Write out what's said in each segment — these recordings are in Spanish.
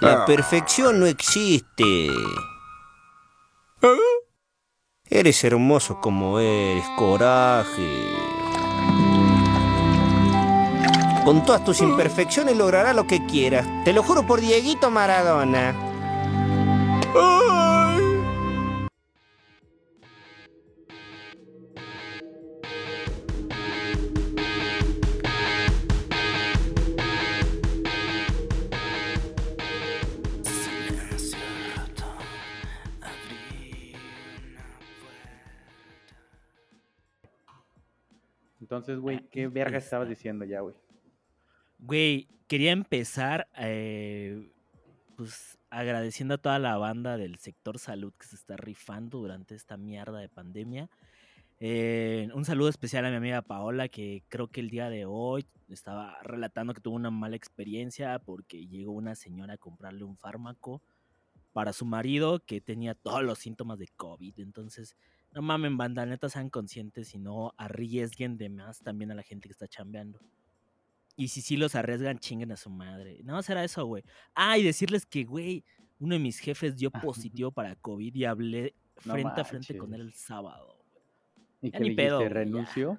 La perfección no existe. Eres hermoso como eres, coraje. Con todas tus imperfecciones lograrás lo que quieras. Te lo juro por Dieguito Maradona. Entonces, güey, ¿qué verga estabas diciendo ya, güey? Güey, quería empezar eh, pues agradeciendo a toda la banda del sector salud que se está rifando durante esta mierda de pandemia. Eh, un saludo especial a mi amiga Paola, que creo que el día de hoy estaba relatando que tuvo una mala experiencia porque llegó una señora a comprarle un fármaco para su marido que tenía todos los síntomas de COVID. Entonces, no mamen, banda, neta sean conscientes y no arriesguen de más también a la gente que está chambeando. Y si sí los arriesgan, chinguen a su madre. No, será eso, güey. Ah, y decirles que, güey, uno de mis jefes dio positivo para COVID y hablé frente a frente con él el sábado. ¿Y qué le pedo, renunció?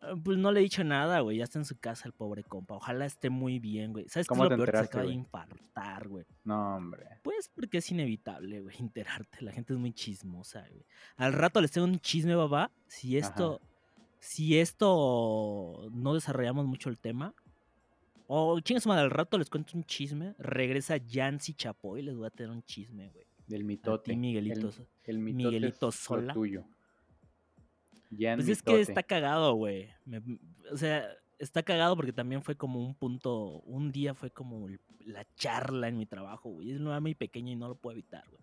Ah, pues no le he dicho nada, güey. Ya está en su casa el pobre compa. Ojalá esté muy bien, güey. ¿Sabes cómo qué es lo peor? Se acaba de infartar, güey. No, hombre. Pues porque es inevitable, güey, enterarte. La gente es muy chismosa, güey. Al rato les tengo un chisme, babá. Si esto si esto no desarrollamos mucho el tema, o chingas madre, al rato les cuento un chisme, regresa Yancy Chapoy, les voy a tener un chisme, güey. Del mitote. Miguelito, el, Miguelito Sola. tuyo. Pues es que está cagado, güey. O sea, está cagado porque también fue como un punto, un día fue como la charla en mi trabajo, güey. Es un muy pequeño y no lo puedo evitar, güey.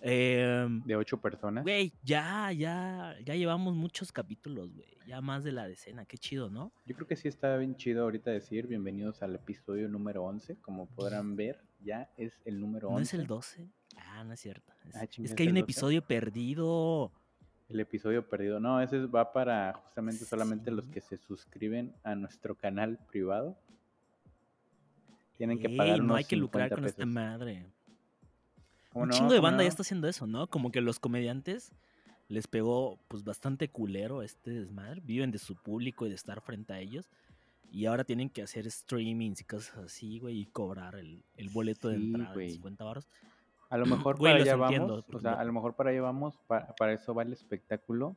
Em, de ocho personas. Güey, ya, ya, ya llevamos muchos capítulos, güey. Ya más de la decena, qué chido, ¿no? Yo creo que sí está bien chido ahorita decir bienvenidos al episodio número 11. Como podrán ver, ya es el número 11. ¿No es el 12? Ah, no es cierto. Es, ah, que hay un episodio perdido. El episodio perdido. No, ese va para justamente solamente los que se suscriben a nuestro canal privado. Tienen que pagar No hay que lucrar con esta madre. Un chingo de banda ya está haciendo eso, ¿no? Como que los comediantes les pegó pues bastante culero este desmadre. Viven de su público y de estar frente a ellos. Y ahora tienen que hacer streamings y cosas así, güey, y cobrar el, boleto de entrada de 50 baros. A lo mejor para allá vamos, o sea, a lo mejor para allá vamos, para, eso va el espectáculo.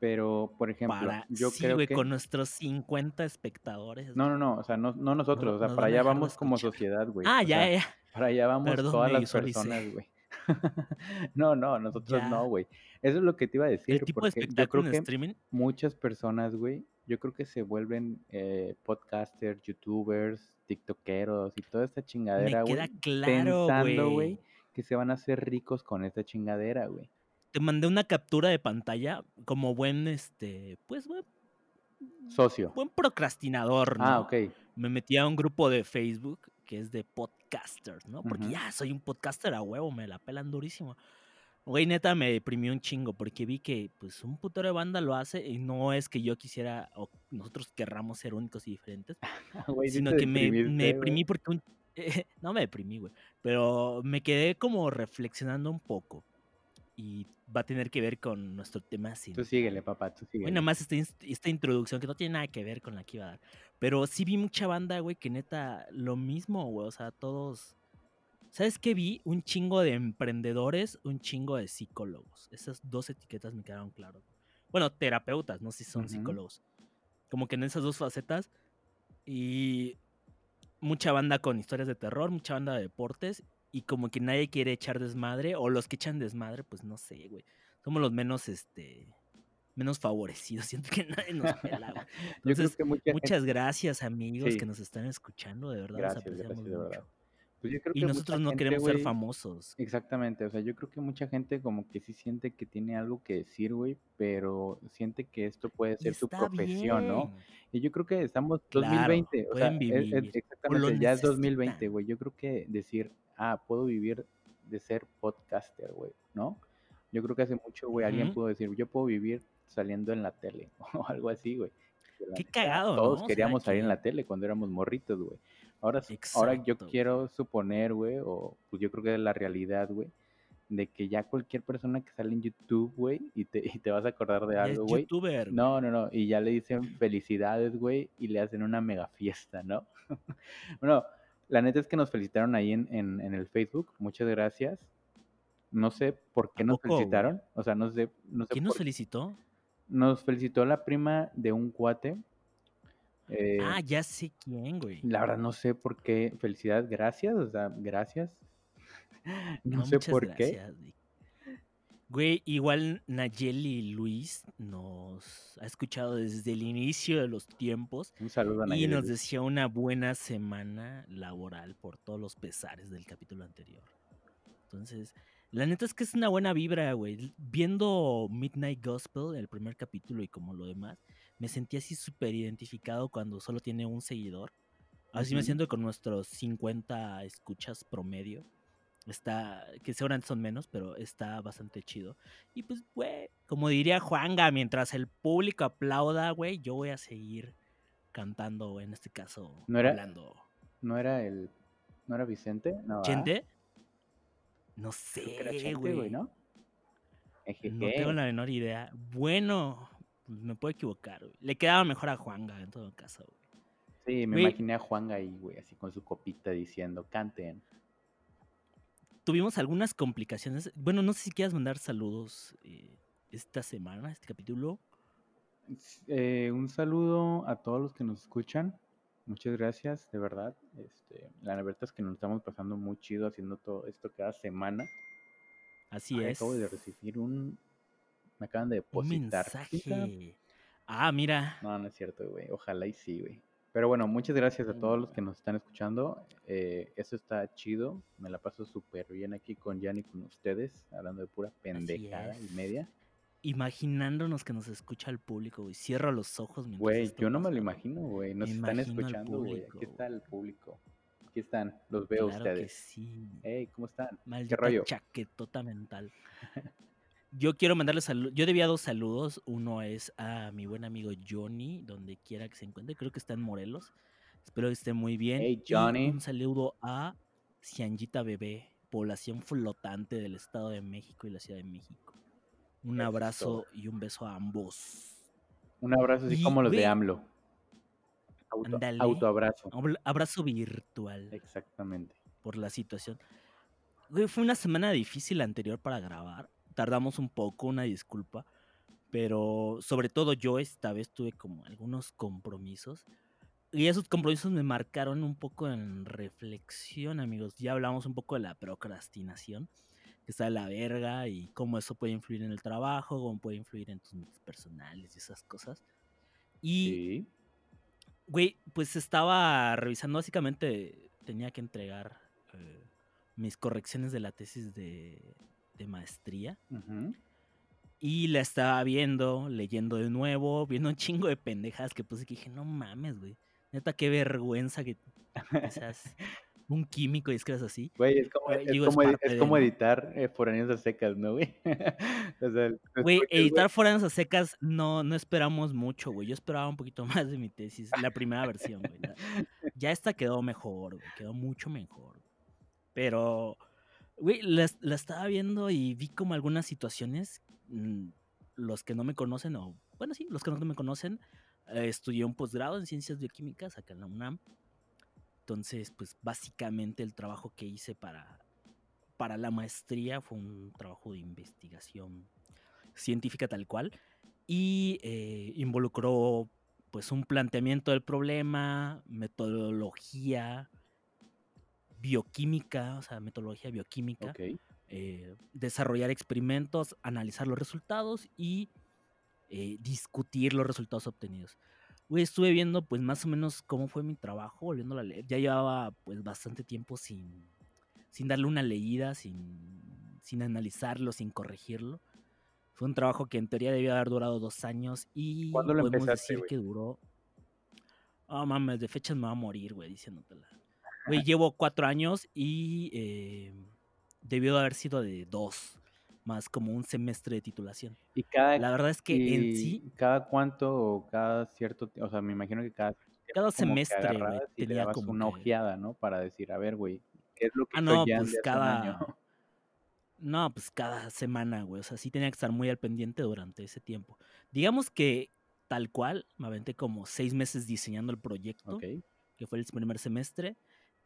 Pero, por ejemplo, yo creo que... con nuestros 50 espectadores. No, no, no, o sea, no, nosotros, o sea, para allá vamos como sociedad, güey. Ah, ya, ya. Para allá vamos todas las personas, güey. no, no, nosotros no, güey. Eso es lo que te iba a decir. porque yo creo que streaming? muchas personas, güey, yo creo que se vuelven eh, podcasters, youtubers, tiktokeros y toda esta chingadera, güey. claro, pensando, güey, que se van a hacer ricos con esta chingadera, güey. Te mandé una captura de pantalla como buen, este, pues. Socio. Buen procrastinador, ah, ¿no? Ah, ok. Me metí a un grupo de Facebook que es de podcasters, ¿no? Porque ya soy un podcaster a huevo, me la pelan durísimo. Güey, neta, me deprimió un chingo porque vi que, pues, un putero de banda lo hace y no es que yo quisiera o nosotros querramos ser únicos y diferentes, sino que me, me, deprimí porque un... no me deprimí, güey, pero me quedé como reflexionando un poco y va a tener que ver con nuestro tema. Tú síguele, papá, tú síguele. Bueno, más esta, esta introducción que no tiene nada que ver con la que iba a dar. Pero sí vi mucha banda, güey, que neta, lo mismo, güey. O sea, todos. ¿Sabes qué vi? Un chingo de emprendedores, un chingo de psicólogos. Esas dos etiquetas me quedaron claras. Bueno, terapeutas, no sé si son psicólogos. Como que en esas dos facetas. Y mucha banda con historias de terror, mucha banda de deportes. Y como que nadie quiere echar desmadre. O los que echan desmadre, pues no sé, güey. Somos los menos, este menos favorecidos. Siento que nadie nos pela. Entonces, muchas gracias, amigos, que nos están escuchando. De verdad, gracias, apreciamos mucho. Pues y nosotros no queremos ser famosos. Exactamente, o sea, yo creo que mucha gente como que sí siente que tiene algo que decir, güey, pero siente que esto puede ser su profesión, ¿no? Y yo creo que estamos 2020, o sea, exactamente, ya es 2020, güey. Yo creo que decir, ah, puedo vivir de ser podcaster, güey, ¿no? Yo creo que hace mucho, güey, alguien pudo decir, yo puedo vivir saliendo en la tele o algo así, güey. Qué cagado, Todos queríamos salir en la tele cuando éramos morritos, güey. Ahora, ahora yo quiero suponer, güey, o pues yo creo que es la realidad, güey, de que ya cualquier persona que sale en YouTube, güey, y te, y te vas a acordar de algo, güey. No, no, no, y ya le dicen felicidades, güey, y le hacen una mega fiesta, ¿no? bueno, la neta es que nos felicitaron ahí en, en, el Facebook, muchas gracias. No sé por qué nos felicitaron, o sea, no sé... No sé ¿Quién nos felicitó? Nos felicitó la prima de un cuate. Eh, ah, ya sé quién, güey. La verdad no sé por qué. Felicidades, gracias, o sea, gracias. No, sé por qué. Güey, igual Nayeli Luis nos ha escuchado desde el inicio de los tiempos. Un saludo a Nayeli. Y nos decía una buena semana laboral por todos los pesares del capítulo anterior. Entonces, la neta es que es una buena vibra, güey. Viendo Midnight Gospel, el primer capítulo y como lo demás, me sentí así súper identificado cuando solo tiene un seguidor. Así me siento con nuestros 50 escuchas promedio está, que seguramente son menos, pero está bastante chido. Y pues, güey, como diría Juanga, mientras el público aplauda, güey, yo voy a seguir cantando, en este caso, ¿No era, hablando. ¿No era el, no era Vicente? No, ¿Chente? No sé, güey. ¿no? No tengo la menor idea. Bueno, me puedo equivocar, güey. Le quedaba mejor a Juanga, en todo caso, güey. Sí, me imaginé a Juanga ahí, güey, así con su copita diciendo, canten tuvimos algunas complicaciones. Bueno, no sé si quieras mandar saludos eh, esta semana, este capítulo. Eh, un saludo a todos los que nos escuchan. Muchas gracias, de verdad. Este, la verdad es que nos estamos pasando muy chido haciendo todo esto cada semana. Así es. Acabo de recibir un. Me acaban de depositar. Un mensaje. Ah, mira. No, no es cierto, güey. Ojalá y sí, güey. Pero bueno, muchas gracias a todos los que nos están escuchando. Eh, eso está chido. Me la paso súper bien aquí con Jan y con ustedes, hablando de pura pendejada y media. Imaginándonos que nos escucha el público, güey. Cierra los ojos. Güey, yo no me lo imagino, güey. Nos están escuchando, güey. Aquí está el público. Aquí están, los veo claro ustedes. Que sí. Hey, ¿cómo están? Maldita ¿Qué rollo? chaquetota mental. Yo quiero mandarle saludos. Yo debía dos saludos. Uno es a mi buen amigo Johnny, donde quiera que se encuentre. Creo que está en Morelos. Espero que esté muy bien. Hey, Johnny. un saludo a Cianjita Bebé, población flotante del Estado de México y la Ciudad de México. Un abrazo y un beso a ambos. Un abrazo así como los de AMLO. Auto, autoabrazo. Abrazo virtual. Exactamente. Por la situación. fue una semana difícil anterior para grabar tardamos un poco, una disculpa, pero sobre todo yo esta vez tuve como algunos compromisos y esos compromisos me marcaron un poco en reflexión, amigos. Ya hablamos un poco de la procrastinación, que está de la verga y cómo eso puede influir en el trabajo, cómo puede influir en tus metas personales y esas cosas. Y, güey, pues estaba revisando, básicamente tenía que entregar eh, mis correcciones de la tesis de, de maestría. Y la estaba viendo, leyendo de nuevo, viendo un chingo de pendejas que puse que dije, no mames, güey. Neta, qué vergüenza que seas un químico y escribas así. Güey, es como, es como, editar eh, foráneos a secas, ¿no, güey? güey, editar foráneos a secas no, no esperamos mucho, güey. Yo esperaba un poquito más de mi tesis, la primera versión, güey. Ya esta quedó mejor, güey. Quedó mucho mejor. Pero Güey, la, estaba viendo y vi como algunas situaciones. Mm, los que no me conocen, o bueno, sí, los que no me conocen, eh, estudié un posgrado en ciencias bioquímicas acá en la UNAM. Entonces, pues básicamente el trabajo que hice para, para la maestría fue un trabajo de investigación científica tal cual y eh, involucró pues un planteamiento del problema, metodología, bioquímica, o sea, metodología bioquímica, eh, desarrollar experimentos, analizar los resultados y eh, discutir los resultados obtenidos. estuve viendo pues más o menos cómo fue mi trabajo, volviendo a leer. Ya llevaba pues bastante tiempo sin, sin darle una leída, sin, sin analizarlo, sin corregirlo. Fue un trabajo que en teoría debía haber durado dos años y podemos decir que duró... Oh mames, de fechas me va a morir, güey, diciéndotela. Güey, llevo cuatro años y eh, debió de haber sido de dos. más como un semestre de titulación. Y cada, la verdad es que en sí... ¿Cada cuánto o cada cierto, o sea, me imagino que cada... Cada semestre, güey, tenía como una ojeada, ¿no? Para decir, a ver, güey, ¿qué es lo que ah, no, pues cada... No, pues cada semana, güey. O sea, sí tenía que estar muy al pendiente durante ese tiempo. Digamos que tal cual, me aventé como seis meses diseñando el proyecto, que fue el primer semestre,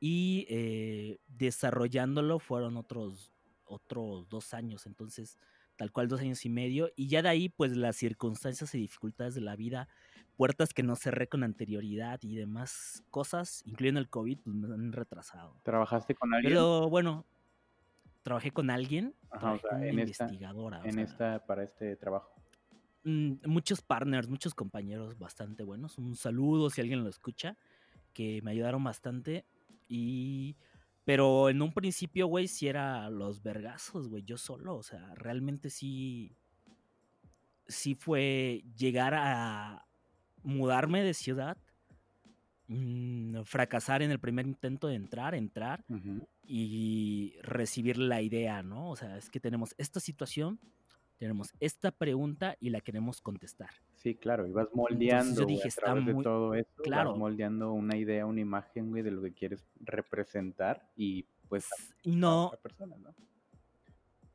y eh, desarrollándolo fueron otros, otros dos años, entonces tal cual dos años y medio, y ya de ahí pues las circunstancias y dificultades de la vida, puertas que no cerré con anterioridad y demás cosas, incluyendo el COVID, pues me han retrasado. ¿Trabajaste con alguien? Pero bueno, trabajé con alguien, en investigadora. en esta, para este trabajo. Mm, muchos partners, muchos compañeros bastante buenos. Un saludo si alguien lo escucha, que me ayudaron bastante. Y. Pero en un principio, güey, sí era los vergazos, güey, yo solo. O sea, realmente sí. Sí fue llegar a mudarme de ciudad. Mm, fracasar en el primer intento de entrar, entrar y recibir la idea, ¿no? O sea, es que tenemos esta situación, tenemos esta pregunta y la queremos contestar. Sí, claro, y vas moldeando yo dije, a través de todo esto, claro. vas moldeando una idea, una imagen, güey, de lo que quieres representar y pues y no, a persona, ¿no?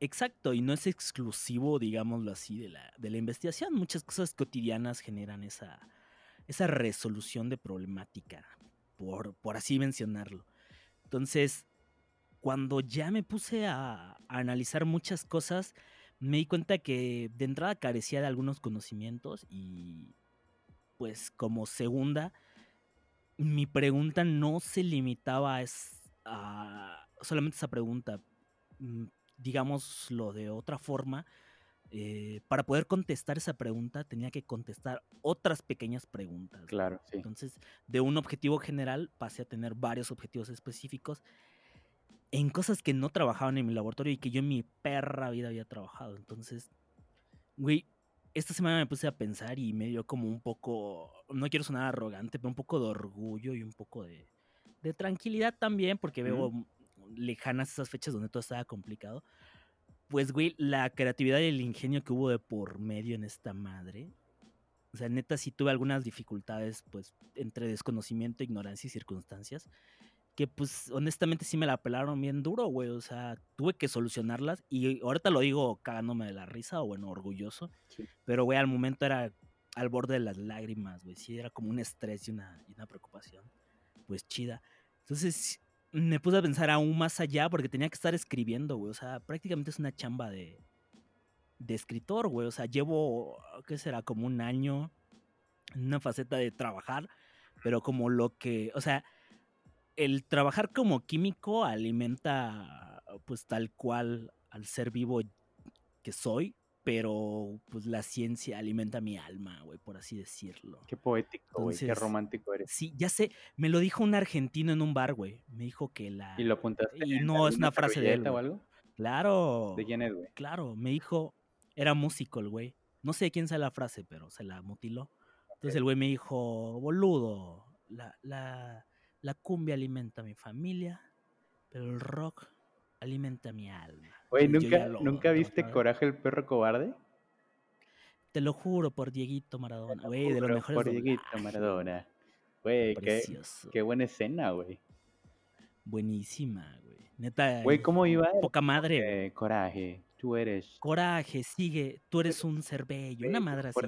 Exacto, y no es exclusivo, digámoslo así, de la, de la investigación. Muchas cosas cotidianas generan esa, esa resolución de problemática, por, por así mencionarlo. Entonces, cuando ya me puse a, a analizar muchas cosas, me di cuenta que de entrada carecía de algunos conocimientos y pues como segunda, mi pregunta no se limitaba a, solamente esa pregunta, mm, digámoslo de otra forma, eh, para poder contestar esa pregunta tenía que contestar otras pequeñas preguntas. Claro, sí. Entonces, de un objetivo general pasé a tener varios objetivos específicos en cosas que no trabajaban en mi laboratorio y que yo en mi perra vida había trabajado. Entonces, güey, esta semana me puse a pensar y me dio como un poco, no quiero sonar arrogante, pero un poco de orgullo y un poco de, de tranquilidad también, porque veo lejanas esas fechas donde todo estaba complicado. Pues, güey, la creatividad y el ingenio que hubo de por medio en esta madre. O sea, neta, sí tuve algunas dificultades, pues, entre desconocimiento, ignorancia y circunstancias que pues honestamente sí me la pelaron bien duro, güey. O sea, tuve que solucionarlas y ahorita lo digo cagándome de la risa o bueno, orgulloso. Pero, güey, al momento era al borde de las lágrimas, güey. Sí, era como un estrés y una, y una preocupación. Pues chida. Entonces me puse a pensar aún más allá porque tenía que estar escribiendo, güey. O sea, prácticamente es una chamba de, de escritor, güey. O sea, llevo, ¿qué será? Como un año en una faceta de trabajar, pero como lo que, o sea, el trabajar como químico alimenta pues tal cual al ser vivo que soy, pero pues la ciencia alimenta mi alma, güey, por así decirlo. Qué poético, güey, qué romántico eres. Sí, ya sé, me lo dijo un argentino en un bar, güey. Me dijo que la... ¿Y lo apuntaste? Y no es una frase de él. o algo? Claro. ¿De quién es, güey? Claro, me dijo, era músico el güey. No sé quién sea la frase, pero se la mutiló. Entonces el güey me dijo, boludo, la, la, la cumbia alimenta a mi familia, pero el rock alimenta mi alma. Oye, ¿nunca, ¿nunca viste Coraje el perro cobarde? Te lo juro por Dieguito Maradona, güey, de lo mejor Por Dieguito Maradona. Güey, qué, qué, buena escena, güey. Buenísima, güey. Neta. Güey, ¿cómo iba? Poca madre. Eh, coraje, tú eres. Coraje, sigue. Tú eres un ser bello. Una madre así.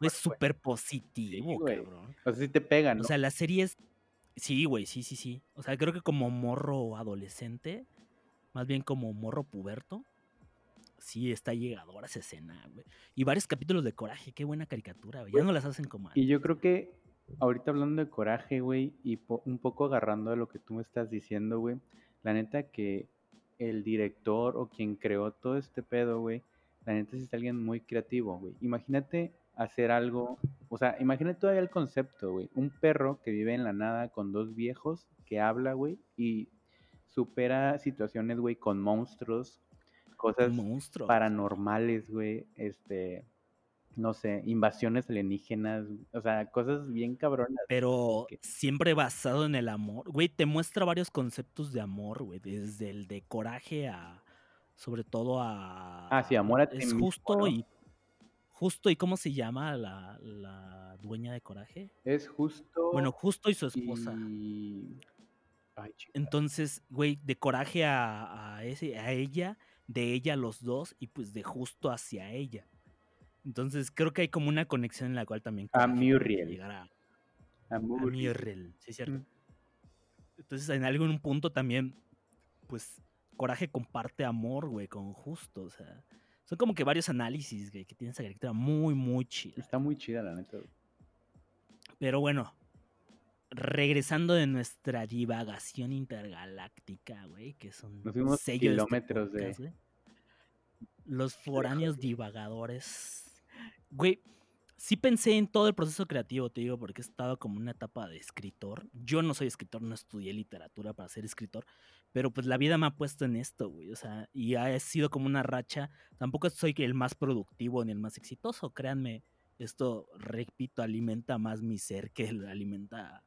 es súper positivo, cabrón. O sea, sí te pegan, ¿no? O sea, la serie es Sí, güey, sí, sí, sí. O sea, creo que como morro adolescente, más bien como morro puberto, sí está llegadora esa escena, güey. Y varios capítulos de Coraje, qué buena caricatura, güey. Ya no las hacen como Y yo creo que ahorita hablando de Coraje, güey, y un poco agarrando a lo que tú me estás diciendo, güey, la neta que el director o quien creó todo este pedo, güey, la neta es alguien muy creativo, güey. Imagínate hacer algo, o sea, imagínate todavía el concepto, güey. Un perro que vive en la nada con dos viejos que habla, güey, y supera situaciones, güey, con monstruos, cosas paranormales, güey, este, no sé, invasiones alienígenas, o sea, cosas bien cabronas. Pero siempre basado en el amor, güey, te muestra varios conceptos de amor, güey, desde el de coraje a sobre todo a... Ah, sí, amor a ti Es justo y... Justo y cómo se llama la, la, dueña de Coraje. Es justo. Bueno, justo y su esposa. Y... Entonces, güey, de Coraje a, a, ese, a ella, de ella a los dos y pues de justo hacia ella. Entonces creo que hay como una conexión en la cual también... A Muriel. Llegar a, a Muriel. sí, cierto. Mm. Entonces en algún punto también, pues Coraje comparte amor, güey, con Justo, o sea... Son como que varios análisis, güey, que tiene esa caricatura muy, muy chida. Está muy chida, la neta. Pero bueno, regresando de nuestra divagación intergaláctica, güey, que son Nos fuimos este kilómetros de... Los foráneos divagadores. Güey, sí pensé en todo el proceso creativo, te digo, porque he estado como una etapa de escritor. Yo no soy escritor, no estudié literatura para ser escritor, pero pues la vida me ha puesto en esto, güey. O sea, y ha sido como una racha. Tampoco soy el más productivo ni el más exitoso, créanme. Esto, repito, alimenta más mi ser que alimenta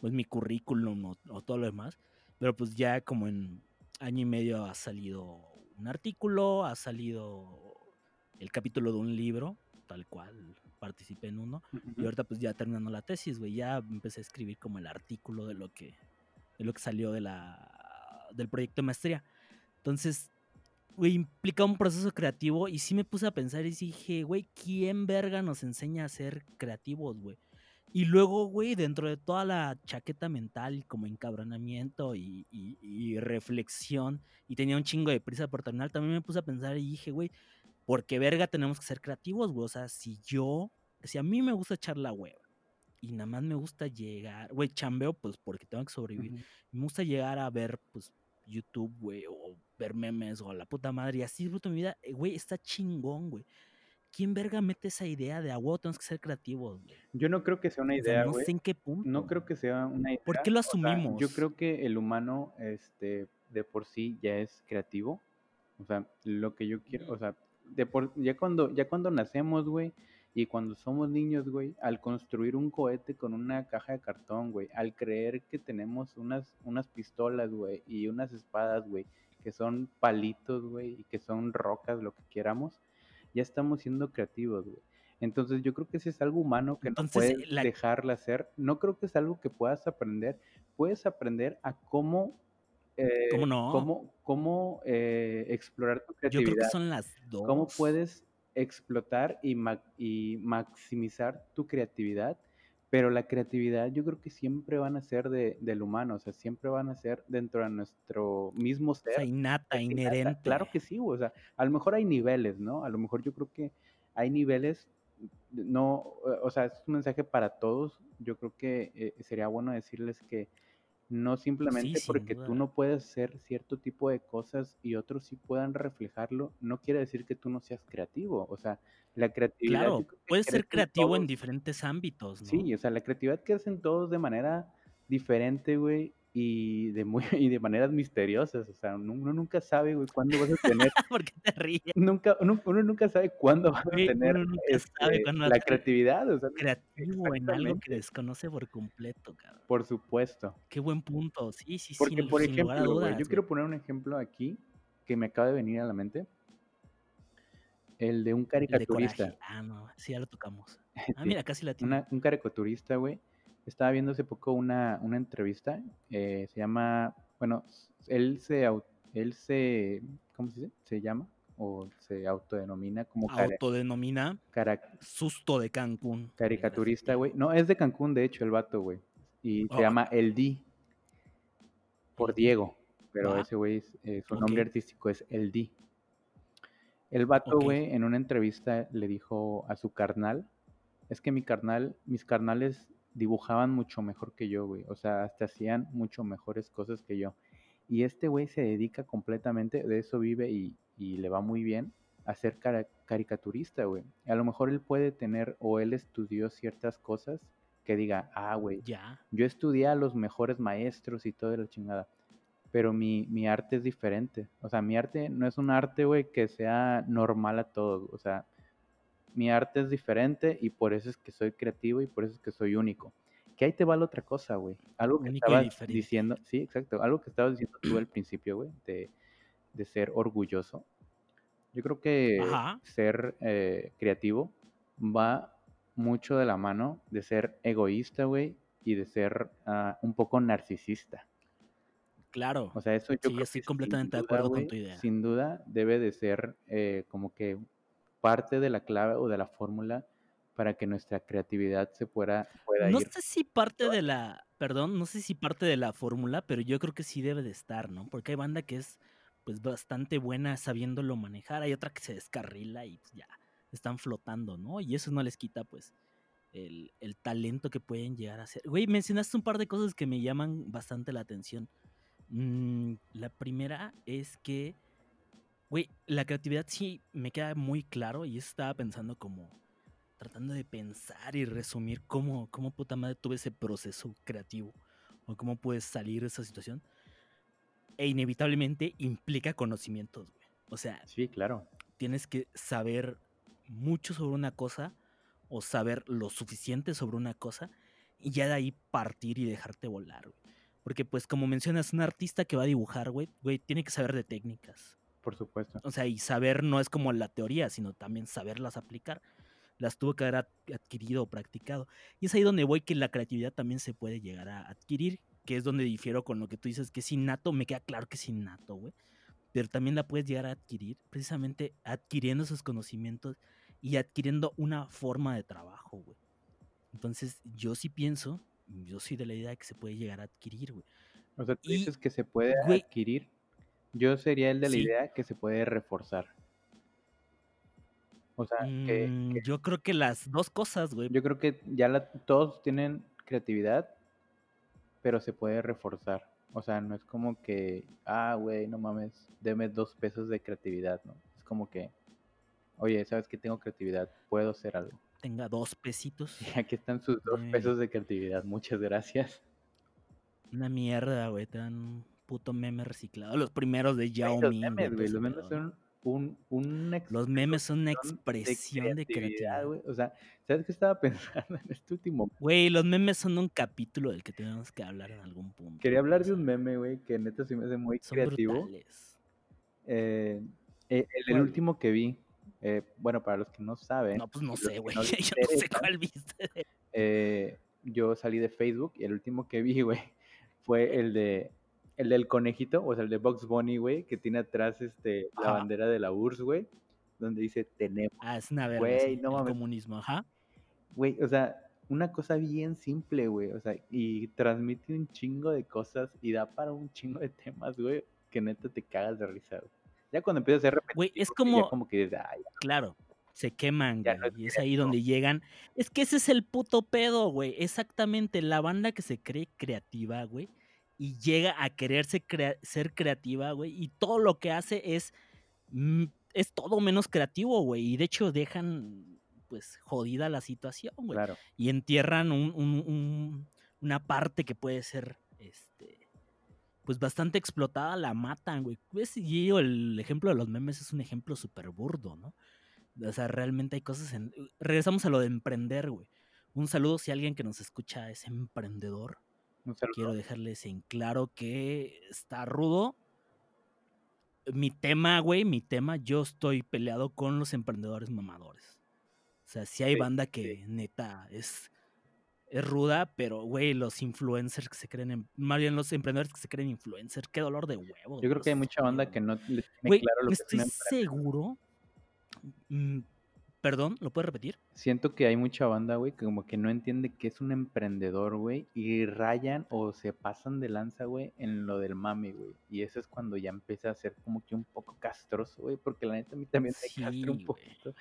pues mi currículum o, o todo lo demás. Pero pues ya como en año y medio ha salido un artículo, ha salido el capítulo de un libro, tal cual participé en uno. Y ahorita pues ya terminando la tesis, güey, ya empecé a escribir como el artículo de lo que, de lo que salió de la, del proyecto de maestría. Entonces, güey, implica un proceso creativo y sí me puse a pensar y dije, güey, ¿quién verga nos enseña a ser creativos, güey? Y luego, güey, dentro de toda la chaqueta mental y como encabronamiento y, y, reflexión, y tenía un chingo de prisa por terminar, también me puse a pensar y dije, güey, porque verga tenemos que ser creativos, güey. O sea, si yo, si a mí me gusta echar la hueva y nada más me gusta llegar, güey, chambeo, pues porque tengo que sobrevivir. Me gusta llegar a ver, pues, YouTube, güey, o ver memes o la puta madre y así disfruto mi vida. Eh, güey, está chingón, güey. ¿Quién verga mete esa idea de, agua? tenemos que ser creativos, güey? Yo no creo que sea una idea, güey. no sé en qué punto. No creo que sea una idea. ¿Por qué lo asumimos? yo creo que el humano, este, de por sí ya es creativo. O sea, lo que yo quiero, o sea, ya cuando, ya cuando nacemos, güey, y cuando somos niños, güey, al construir un cohete con una caja de cartón, güey, al creer que tenemos unas, unas pistolas, güey, y unas espadas, güey, que son palitos, güey, y que son rocas, lo que queramos, ya estamos siendo creativos, güey. Entonces yo creo que ese es algo humano que no puedes dejarla hacer. No creo que es algo que puedas aprender. Puedes aprender a cómo ¿Cómo eh, no? Cómo, cómo eh, explorar tu creatividad. Yo creo que son las dos. ¿Cómo puedes explotar y, y maximizar tu creatividad? Pero la creatividad yo creo que siempre van a ser de, del humano, o sea, siempre van a ser dentro de nuestro mismo ser. O sea, innata, inherente. Claro que sí, o sea, a lo mejor hay niveles, ¿no? A lo mejor yo creo que hay niveles, no, o sea, es un mensaje para todos. Yo creo que eh, sería bueno decirles que no simplemente porque tú no puedes hacer cierto tipo de cosas y otros sí puedan reflejarlo, no quiere decir que tú no seas creativo. O sea, la creatividad. Claro, puedes ser creativo en diferentes ámbitos. ¿no? Sí, o sea, la creatividad que hacen todos de manera diferente, güey, y de muy y de maneras misteriosas, o sea, uno, nunca sabe, güey, cuándo vas a tener ¿Por qué te ríes? Nunca uno, nunca sabe cuándo vas a tener este, la creatividad, o sea, creativo en algo que desconoce por completo, cabrón. Por supuesto. Qué buen punto. Sí, sí, Porque, sí. por ejemplo, yo quiero poner un ejemplo aquí que me acaba de venir a la mente. El de un caricaturista. ah, no, sí, ya lo tocamos. Ah, mira, casi la tiene. un caricaturista, güey, estaba viendo hace poco una, una entrevista, eh, se llama, bueno, él se, él se, ¿cómo se dice? Se llama o se autodenomina como... Autodenomina Susto de Cancún. Caricaturista, güey. No, es de Cancún, de hecho, el vato, güey. Y se oh. llama El D. Por Diego. Pero ese güey, eh, su nombre artístico es El D. El vato, güey, en una entrevista le dijo a su carnal, es que mi carnal, mis carnales dibujaban mucho mejor que yo, güey. O sea, hasta hacían mucho mejores cosas que yo. Y este güey se dedica completamente, de eso vive y, le va muy bien, a ser caricaturista, güey. A lo mejor él puede tener o él estudió ciertas cosas que diga, ah, güey, yo estudié a los mejores maestros y toda la chingada. Pero mi, mi arte es diferente. O sea, mi arte no es un arte, güey, que sea normal a todos. O sea, mi arte es diferente y por eso es que soy creativo y por eso es que soy único. Que ahí te va la otra cosa, güey. Algo que estabas diciendo, sí, exacto, algo que estabas diciendo tú al principio, güey, de, de ser orgulloso. Yo creo que ser eh, creativo va mucho de la mano de ser egoísta, güey, y de ser ah, un poco narcisista. Claro. O sea, eso yo sí, estoy completamente de acuerdo con tu idea. Sin duda debe de ser eh, como que parte de la clave o de la fórmula para que nuestra creatividad se pueda, pueda no sé si parte de la, perdón, no sé si parte de la fórmula, pero yo creo que sí debe de estar, ¿no? Porque hay banda que es pues bastante buena sabiéndolo manejar, hay otra que se descarrila y pues, ya están flotando, ¿no? Y eso no les quita pues el, el talento que pueden llegar a ser. Güey, mencionaste un par de cosas que me llaman bastante la atención. Mm, la primera es que, güey, la creatividad sí me queda muy claro y estaba pensando como tratando de pensar y resumir cómo, cómo puta madre tuve ese proceso creativo o cómo puedes salir de esa situación. E inevitablemente implica conocimientos, güey. O sea, sí, claro. Tienes que saber mucho sobre una cosa o saber lo suficiente sobre una cosa y ya de ahí partir y dejarte volar, güey. Porque pues como mencionas, un artista que va a dibujar, güey, güey, tiene que saber de técnicas. Por supuesto. O sea, y saber no es como la teoría, sino también saberlas aplicar. Las tuvo que haber adquirido o practicado. Y es ahí donde voy que la creatividad también se puede llegar a adquirir, que es donde difiero con lo que tú dices, que es innato, me queda claro que es innato, güey. Pero también la puedes llegar a adquirir precisamente adquiriendo esos conocimientos y adquiriendo una forma de trabajo, güey. Entonces, yo sí pienso, yo soy de la idea de que se puede llegar a adquirir, güey. O sea, tú dices que se puede adquirir. Yo sería el de la idea que se puede reforzar. O sea, que, mm, yo creo que las dos cosas, güey. Yo creo que ya la, todos tienen creatividad, pero se puede reforzar. O sea, no es como que, ah, güey, no mames, deme dos pesos de creatividad, ¿no? Es como que, oye, ¿sabes que tengo creatividad? Puedo hacer algo. Tenga dos pesitos. Y aquí están sus dos pesos de creatividad. Muchas gracias. Una mierda, güey. Te dan puto meme reciclado. Los primeros de Yao Los memes, güey. Los memes son un, un Los memes son una expresión de creatividad, güey. O sea, ¿sabes qué estaba pensando en este último? Güey, los memes son un capítulo del que tenemos que hablar en algún punto. Quería hablar de un meme, güey, que neta sí me hace muy son creativo. Eh, eh, el, último que vi, eh, bueno, para los que no saben. No, pues no sé, güey. yo no sé cuál viste. Yo salí de Facebook y el último que vi, güey, fue el de el del conejito, o sea, el de Box Bunny, güey, que tiene atrás este la bandera de la URSS, güey, donde dice tenemos. Ah, es una verga, güey, no mames. comunismo, ajá. Güey, o sea, una cosa bien simple, güey, o sea, y transmite un chingo de cosas y da para un chingo de temas, güey, que neta te cagas de risa, güey. Ya cuando empieza a ser repetitivo, güey, es como, como que claro, se queman, güey, y es ahí donde llegan. Es que ese es el puto pedo, güey. Exactamente, la banda que se cree creativa, güey, y llega a quererse ser creativa, güey, y todo lo que hace es mm, es todo menos creativo, güey, y de hecho dejan pues jodida la situación, güey. Claro. Y entierran un, un, una parte que puede ser este pues bastante explotada, la matan, güey. Y el ejemplo de los memes es un ejemplo súper burdo, ¿no? O sea, realmente hay cosas en... Regresamos a lo de emprender, güey. Un saludo si alguien que nos escucha es emprendedor. Quiero dejarles en claro que está rudo. Mi tema, güey, mi tema, yo estoy peleado con los emprendedores mamadores. O sea, si hay banda que neta es es ruda, pero, güey, los influencers que se creen, en, más bien los emprendedores que se creen influencers, qué dolor de huevo. Yo creo que hay mucha banda que no le tiene claro lo estoy seguro. Perdón, ¿lo puedes repetir? Siento que hay mucha banda, güey, que como que no entiende que es un emprendedor, güey, y rayan o se pasan de lanza, güey, en lo del mami, güey. Y eso es cuando ya empieza a ser como que un poco castroso, güey, porque la neta a mí también me castra un poquito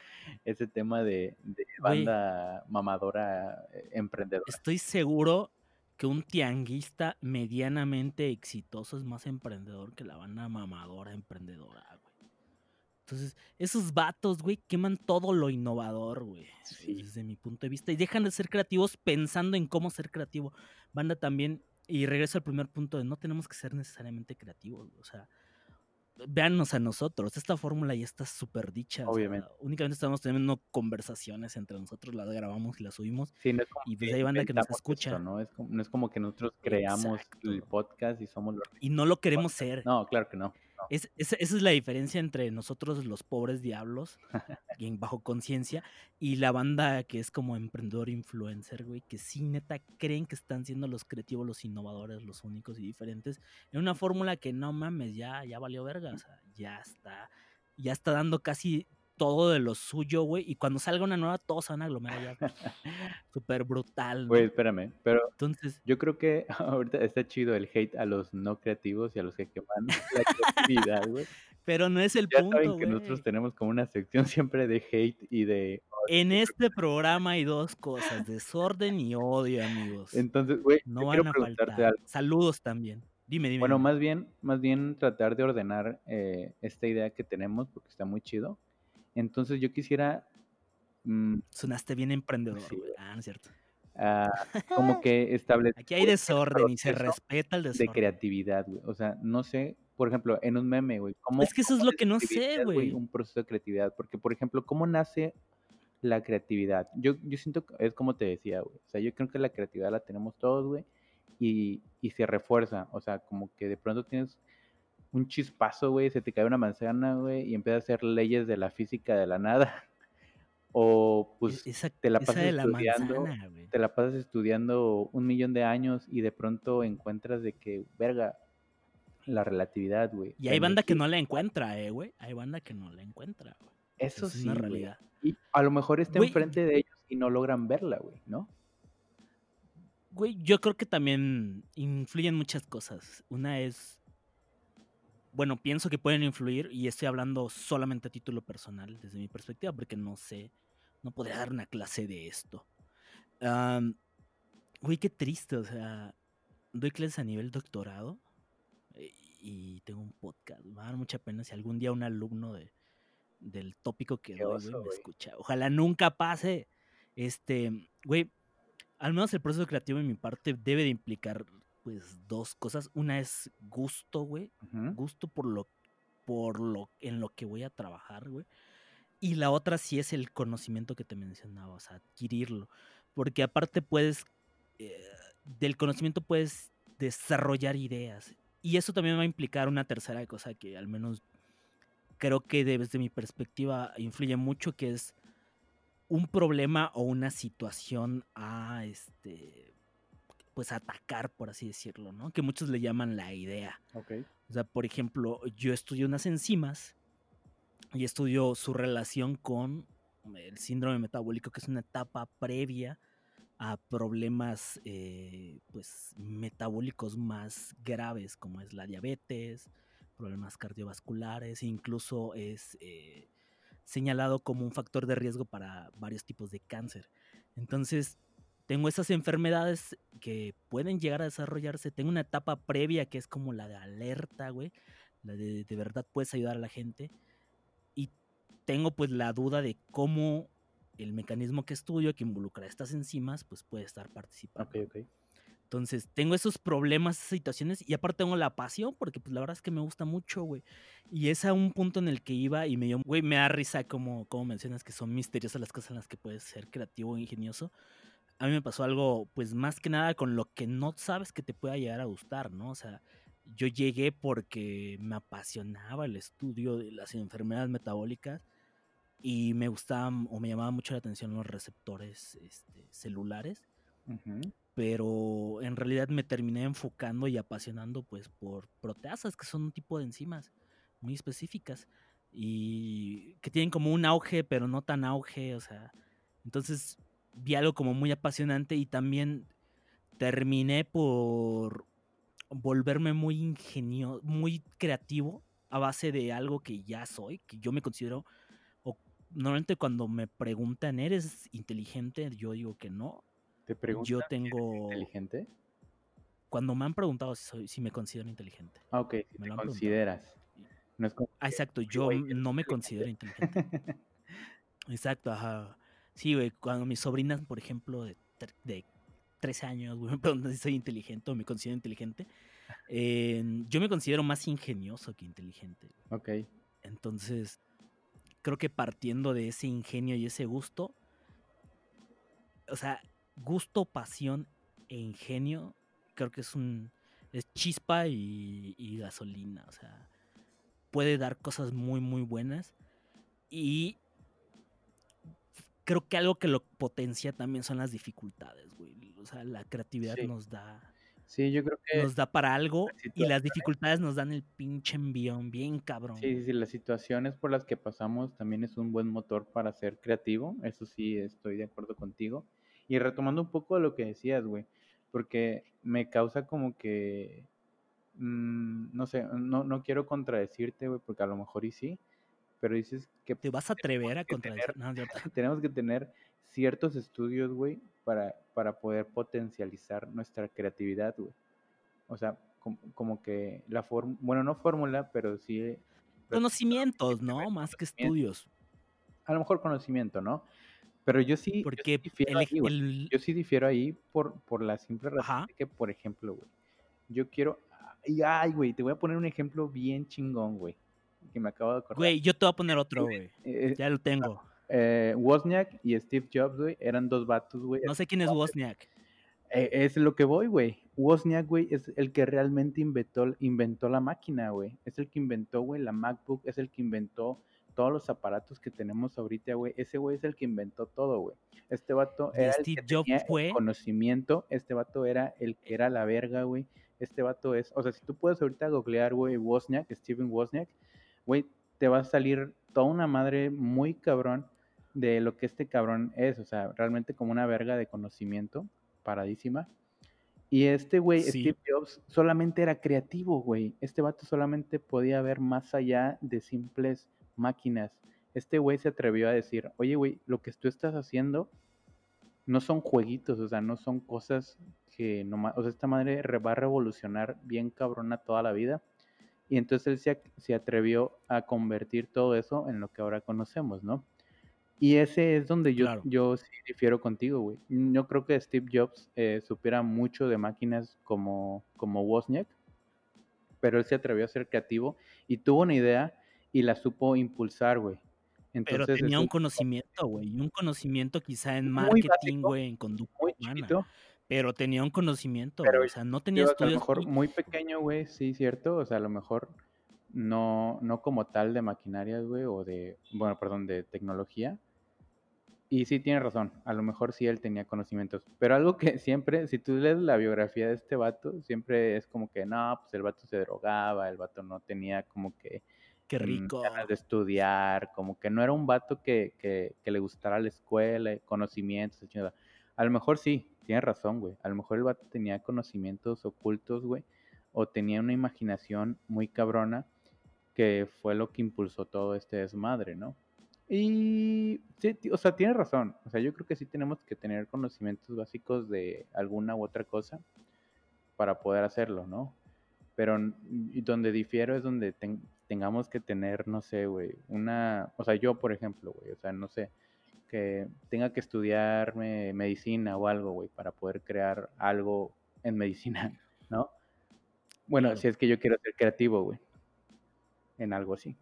ese tema de, banda mamadora eh, emprendedora. Estoy seguro que un tianguista medianamente exitoso es más emprendedor que la banda mamadora emprendedora, güey. Entonces, esos vatos, güey, queman todo lo innovador, güey. Desde mi punto de vista. Y dejan de ser creativos pensando en cómo ser creativo. Banda también, y regreso al primer punto de no tenemos que ser necesariamente creativos, o sea, véannos a nosotros. Esta fórmula ya está súper dicha. Obviamente. únicamente estamos teniendo conversaciones entre nosotros, las grabamos y las subimos. Sí, no es como y pues hay banda que nos escucha. ¿no? Es como, no es como que nosotros creamos el podcast y somos los... Y no lo queremos ser. No, claro que no. Es, esa es la diferencia entre nosotros, los pobres diablos, en bajo conciencia, y la banda que es como emprendedor influencer, güey, que sí, neta, creen que están siendo los creativos, los innovadores, los únicos y diferentes, en una fórmula que no mames, ya, ya valió verga, o sea, ya está, ya está dando casi todo de lo suyo, güey. Y cuando salga una nueva, todos se van a aglomerar ya. Súper brutal, Güey, espérame. Pero Entonces, yo creo que ahorita está chido el hate a los no creativos y a los que queman la creatividad, güey. Pero no es el punto, saben que nosotros tenemos como una sección siempre de hate y de... En este programa hay dos cosas, desorden y odio, amigos. Entonces, güey, no van a faltar. Saludos también. Dime, dime. Bueno, más bien, más bien tratar de ordenar eh, esta idea que tenemos porque está muy chido entonces yo quisiera... Mm, Sonaste bien emprendedor, Ah, no es cierto. Ah, como que establecer... Aquí hay desorden y se respeta el desorden. De creatividad, güey. O sea, no sé, por ejemplo, en un meme, güey. ¿cómo, es que eso es lo que no sé, güey. Un proceso de creatividad. Porque, por ejemplo, ¿cómo nace la creatividad? Yo, yo siento que es como te decía, güey. O sea, yo creo que la creatividad la tenemos todos, güey. Y, y se refuerza. O sea, como que de pronto tienes un chispazo, güey, se te cae una manzana, güey, y empiezas a hacer leyes de la física de la nada. O pues te la pasas estudiando, te la pasas estudiando un millón de años y de pronto encuentras de que, verga, la relatividad, güey. Y hay banda que no la encuentra, eh, güey. Hay banda que no la encuentra, güey. Eso, sí, es una realidad. Y a lo mejor está enfrente de ellos y no logran verla, güey, ¿no? Güey, yo creo que también influyen muchas cosas. Una es bueno, pienso que pueden influir y estoy hablando solamente a título personal desde mi perspectiva porque no sé, no podría dar una clase de esto. Uy, qué triste, o sea, doy clases a nivel doctorado eh, y tengo un podcast. Me va a dar mucha pena si algún día un alumno de, del tópico que doy, me escucha. Ojalá nunca pase. Este, güey, al menos el proceso creativo en mi parte debe de implicar pues dos cosas. Una es gusto, güey. Gusto por lo, por lo en lo que voy a trabajar, güey. Y la otra sí es el conocimiento que te mencionaba, o sea, adquirirlo. Porque aparte puedes, eh, del conocimiento puedes desarrollar ideas. Y eso también va a implicar una tercera cosa que al menos creo que desde mi perspectiva influye mucho, que es un problema o una situación a este pues atacar, por así decirlo, ¿no? Que muchos le llaman la idea. Okay. O sea, por ejemplo, yo estudio unas enzimas y estudio su relación con el síndrome metabólico, que es una etapa previa a problemas eh, pues metabólicos más graves como es la diabetes, problemas cardiovasculares, incluso es eh, señalado como un factor de riesgo para varios tipos de cáncer. Entonces, tengo esas enfermedades que pueden llegar a desarrollarse. Tengo una etapa previa que es como la de alerta, güey. La de de verdad puedes ayudar a la gente. Y tengo pues la duda de cómo el mecanismo que estudio que involucra estas enzimas pues puede estar participando. Ok, ok. Entonces, tengo esos problemas, esas situaciones, y aparte tengo la pasión, porque pues la verdad es que me gusta mucho, güey. Y es a un punto en el que iba y me dio, güey, me da risa como, como mencionas que son misteriosas las cosas en las que puedes ser creativo e ingenioso a mí me pasó algo, pues más que nada con lo que no sabes que te pueda llegar a gustar, ¿no? O sea, yo llegué porque me apasionaba el estudio de las enfermedades metabólicas y me gustaban o me llamaban mucho la atención los receptores este, celulares. Pero en realidad me terminé enfocando y apasionando pues por proteasas, que son un tipo de enzimas muy específicas y que tienen como un auge, pero no tan auge, o sea, entonces vi algo como muy apasionante y también terminé por volverme muy ingenioso, muy creativo a base de algo que ya soy, que yo me considero, o normalmente cuando me preguntan, ¿eres inteligente? Yo digo que no. ¿Te preguntan yo tengo... inteligente? Cuando me han preguntado si, soy, si me considero inteligente. Ah, ok, si me consideras. ah, exacto, yo no me considero inteligente. exacto, ajá. Sí, güey, cuando mis sobrinas, por ejemplo, de, de 13 años, güey, me preguntan si soy inteligente o me considero inteligente, yo me considero más ingenioso que inteligente. Ok. Entonces, creo que partiendo de ese ingenio y ese gusto, o sea, gusto, pasión e ingenio, creo que es un es chispa y, y gasolina, o sea, puede dar cosas muy, muy buenas. Y creo que algo que lo potencia también son las dificultades, güey. O sea, la creatividad nos da. Sí, yo creo que. Nos da para algo y las dificultades nos dan el pinche envión, bien cabrón. Sí, sí, las situaciones por las que pasamos también es un buen motor para ser creativo. Eso sí, estoy de acuerdo contigo. Y retomando un poco de lo que decías, güey, porque me causa como que Mm, no sé, no, no quiero contradecirte, güey, porque a lo mejor y sí, pero dices que... ¿Te vas a atrever a contradecir? tenemos que tener ciertos estudios, güey, para, para poder potencializar nuestra creatividad, güey. O sea, como, que la forma, bueno, no fórmula, pero sí... Conocimientos, ¿no? Más que estudios. A lo mejor conocimiento, ¿no? Pero yo sí, Porque yo sí difiero, ahí, Yo sí difiero ahí por, por la simple razón de que, por ejemplo, güey, yo quiero ay, güey, te voy a poner un ejemplo bien chingón, güey. Que me acabo de acordar. Güey, yo te voy a poner otro, güey. Eh, ya lo tengo. Eh, Wozniak y Steve Jobs, güey, eran dos vatos, güey. No sé quién es Wozniak. Eh, es lo que voy, güey. Wozniak, güey, es el que realmente inventó, inventó la máquina, güey. Es el que inventó, güey, la MacBook. Es el que inventó todos los aparatos que tenemos ahorita, güey. Ese güey es el que inventó todo, güey. Este vato era el que tenía el conocimiento. Este vato era el que era la verga, güey este vato es, o sea, si tú puedes ahorita googlear, güey, Wozniak, Steven Wozniak, güey, te va a salir toda una madre muy cabrón de lo que este cabrón es, o sea, realmente como una verga de conocimiento, paradísima. Y este güey, Steve Jobs, solamente era creativo, güey. Este vato solamente podía ver más allá de simples máquinas. Este güey se atrevió a decir, oye, güey, lo que tú estás haciendo no son jueguitos, o sea, no son cosas que nomás, o sea, esta madre va a revolucionar bien cabrona toda la vida. Y entonces él se, se, atrevió a convertir todo eso en lo que ahora conocemos, ¿no? Y ese es donde yo, yo sí difiero contigo, güey. Yo creo que Steve Jobs eh, supiera mucho de máquinas como, como Wozniak, pero él se atrevió a ser creativo y tuvo una idea y la supo impulsar, güey. Entonces, pero tenía un conocimiento, güey, un conocimiento quizá en marketing, güey, en conducta humana. Pero tenía un conocimiento, o sea, no tenía estudios. A lo mejor muy pequeño, güey, sí, cierto. O sea, a lo mejor no, no como tal de maquinarias, güey, o de, bueno, perdón, de tecnología. Y sí, tiene razón, a lo mejor sí él tenía conocimientos. Pero algo que siempre, si tú lees la biografía de este vato, siempre es como que, no, pues el vato se drogaba, el vato no tenía como que... Qué mm, rico. Ganas de estudiar, como que no era un vato que, que, que le gustara la escuela, conocimientos, etc. A lo mejor sí, tienes razón, güey. A lo mejor el vato tenía conocimientos ocultos, güey. O tenía una imaginación muy cabrona que fue lo que impulsó todo este desmadre, ¿no? Y sí, o sea, tienes razón. O sea, yo creo que sí tenemos que tener conocimientos básicos de alguna u otra cosa para poder hacerlo, ¿no? Pero donde difiero es donde tengamos que tener, no sé, güey, una, o sea, yo, por ejemplo, güey, o sea, no sé, que tenga que estudiar medicina o algo, güey, para poder crear algo en medicina, ¿no? Bueno, si es que yo quiero ser creativo, güey, en algo así.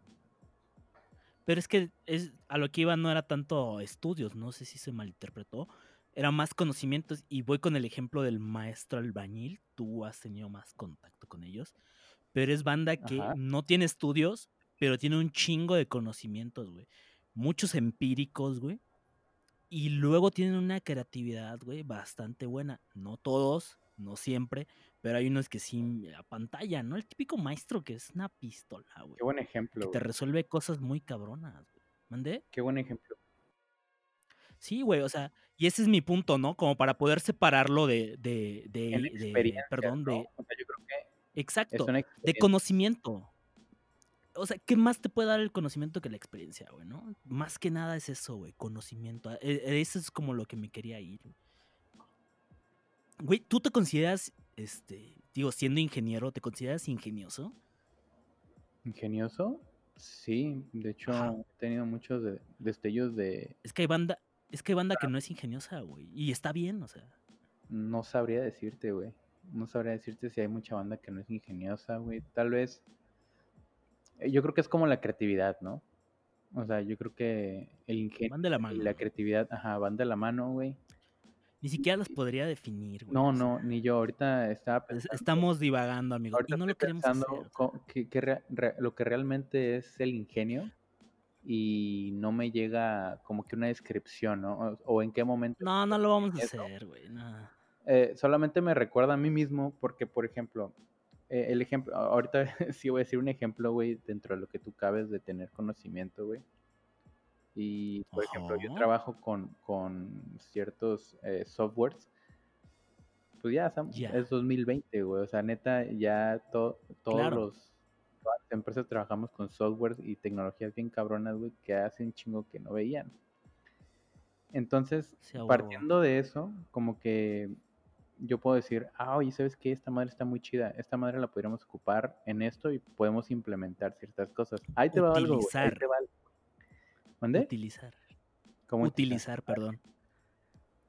Pero es que es, a lo que iba no era tanto estudios, no sé si se malinterpretó, era más conocimientos y voy con el ejemplo del maestro albañil, tú has tenido más contacto con ellos, pero es banda que no tiene estudios, pero tiene un chingo de conocimientos, güey. Muchos empíricos, güey. Y luego tienen una creatividad, güey, bastante buena. No todos, no siempre, pero hay unos que sí a pantalla, ¿no? El típico maestro que es una pistola, güey. Qué buen ejemplo. Que te resuelve cosas muy cabronas, güey. ¿Mandé? Qué buen ejemplo. Sí, güey, o sea, y ese es mi punto, ¿no? Como para poder separarlo de, de, de, perdón, de... O sea, yo creo que exacto, de conocimiento o sea, ¿qué más te puede dar el conocimiento que la experiencia, güey, no? Más que nada es eso, güey, conocimiento. E, e, eso es como lo que me quería ir. Güey, ¿tú te consideras, este, digo, siendo ingeniero, ¿te consideras ingenioso? ¿Ingenioso? Sí, de hecho he tenido muchos destellos de... Es que hay banda, es que hay banda que no es ingeniosa, güey, y está bien, o sea. No sabría decirte, güey. No sabría decirte si hay mucha banda que no es ingeniosa, güey. Tal vez eh, yo creo que es como la creatividad, ¿no? O sea, yo creo que el ingenio van de la mano. y la creatividad, ajá, van de la mano, güey. Ni siquiera los podría definir, güey. No, no, ni yo. Ahorita estaba pensando. Estamos divagando, amigo. Y no lo queremos hacer. Que, lo que realmente es el ingenio y no me llega como que una descripción, ¿no? O, en qué momento. No, no lo vamos a hacer, güey. Eh, solamente me recuerda a mí mismo porque, por ejemplo, eh, el ejemplo, ahorita sí voy a decir un ejemplo, güey, dentro de lo que tú cabes de tener conocimiento, güey. Y, por ejemplo, yo trabajo con, con ciertos eh, softwares. Pues ya, es 2020, güey. O sea, neta, ya todos los empresas trabajamos con software y tecnologías bien cabronas, güey, que hacen chingo que no veían. Entonces, partiendo de eso, como que yo puedo decir, ah, oye, ¿sabes qué? Esta madre está muy chida. Esta madre la podríamos ocupar en esto y podemos implementar ciertas cosas. Ahí te va algo, Ahí te va Utilizar. ¿Cómo utilizar, perdón.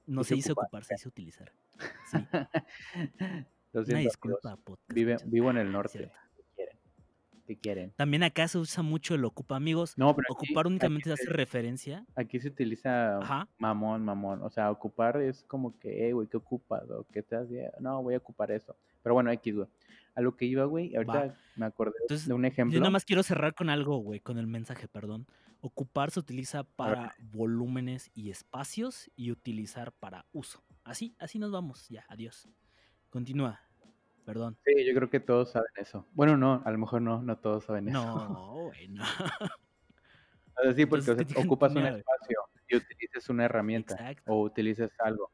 No se dice ocupar, se dice utilizar. Sí. Una disculpa, podcast. vivo en el norte quieren. También acá se usa mucho el ocupa, amigos. No, pero ocupar únicamente hace referencia. Aquí se utiliza mamón, mamón. O sea, ocupar es como que, eh, güey, ¿qué ocupas? O ¿qué te hace? No, voy a ocupar eso. Pero bueno, X, güey. A lo que iba, güey, ahorita me acordé de un ejemplo. Yo nada más quiero cerrar con algo, güey, con el mensaje, perdón. Ocupar se utiliza para volúmenes y espacios y utilizar para uso. Así, así nos vamos. Ya, adiós. Continúa perdón. Sí, yo creo que todos saben eso. Bueno, no, a lo mejor no, no todos saben eso. No, güey, no. sí, porque ocupas un espacio y utilizas una herramienta o utilizas algo.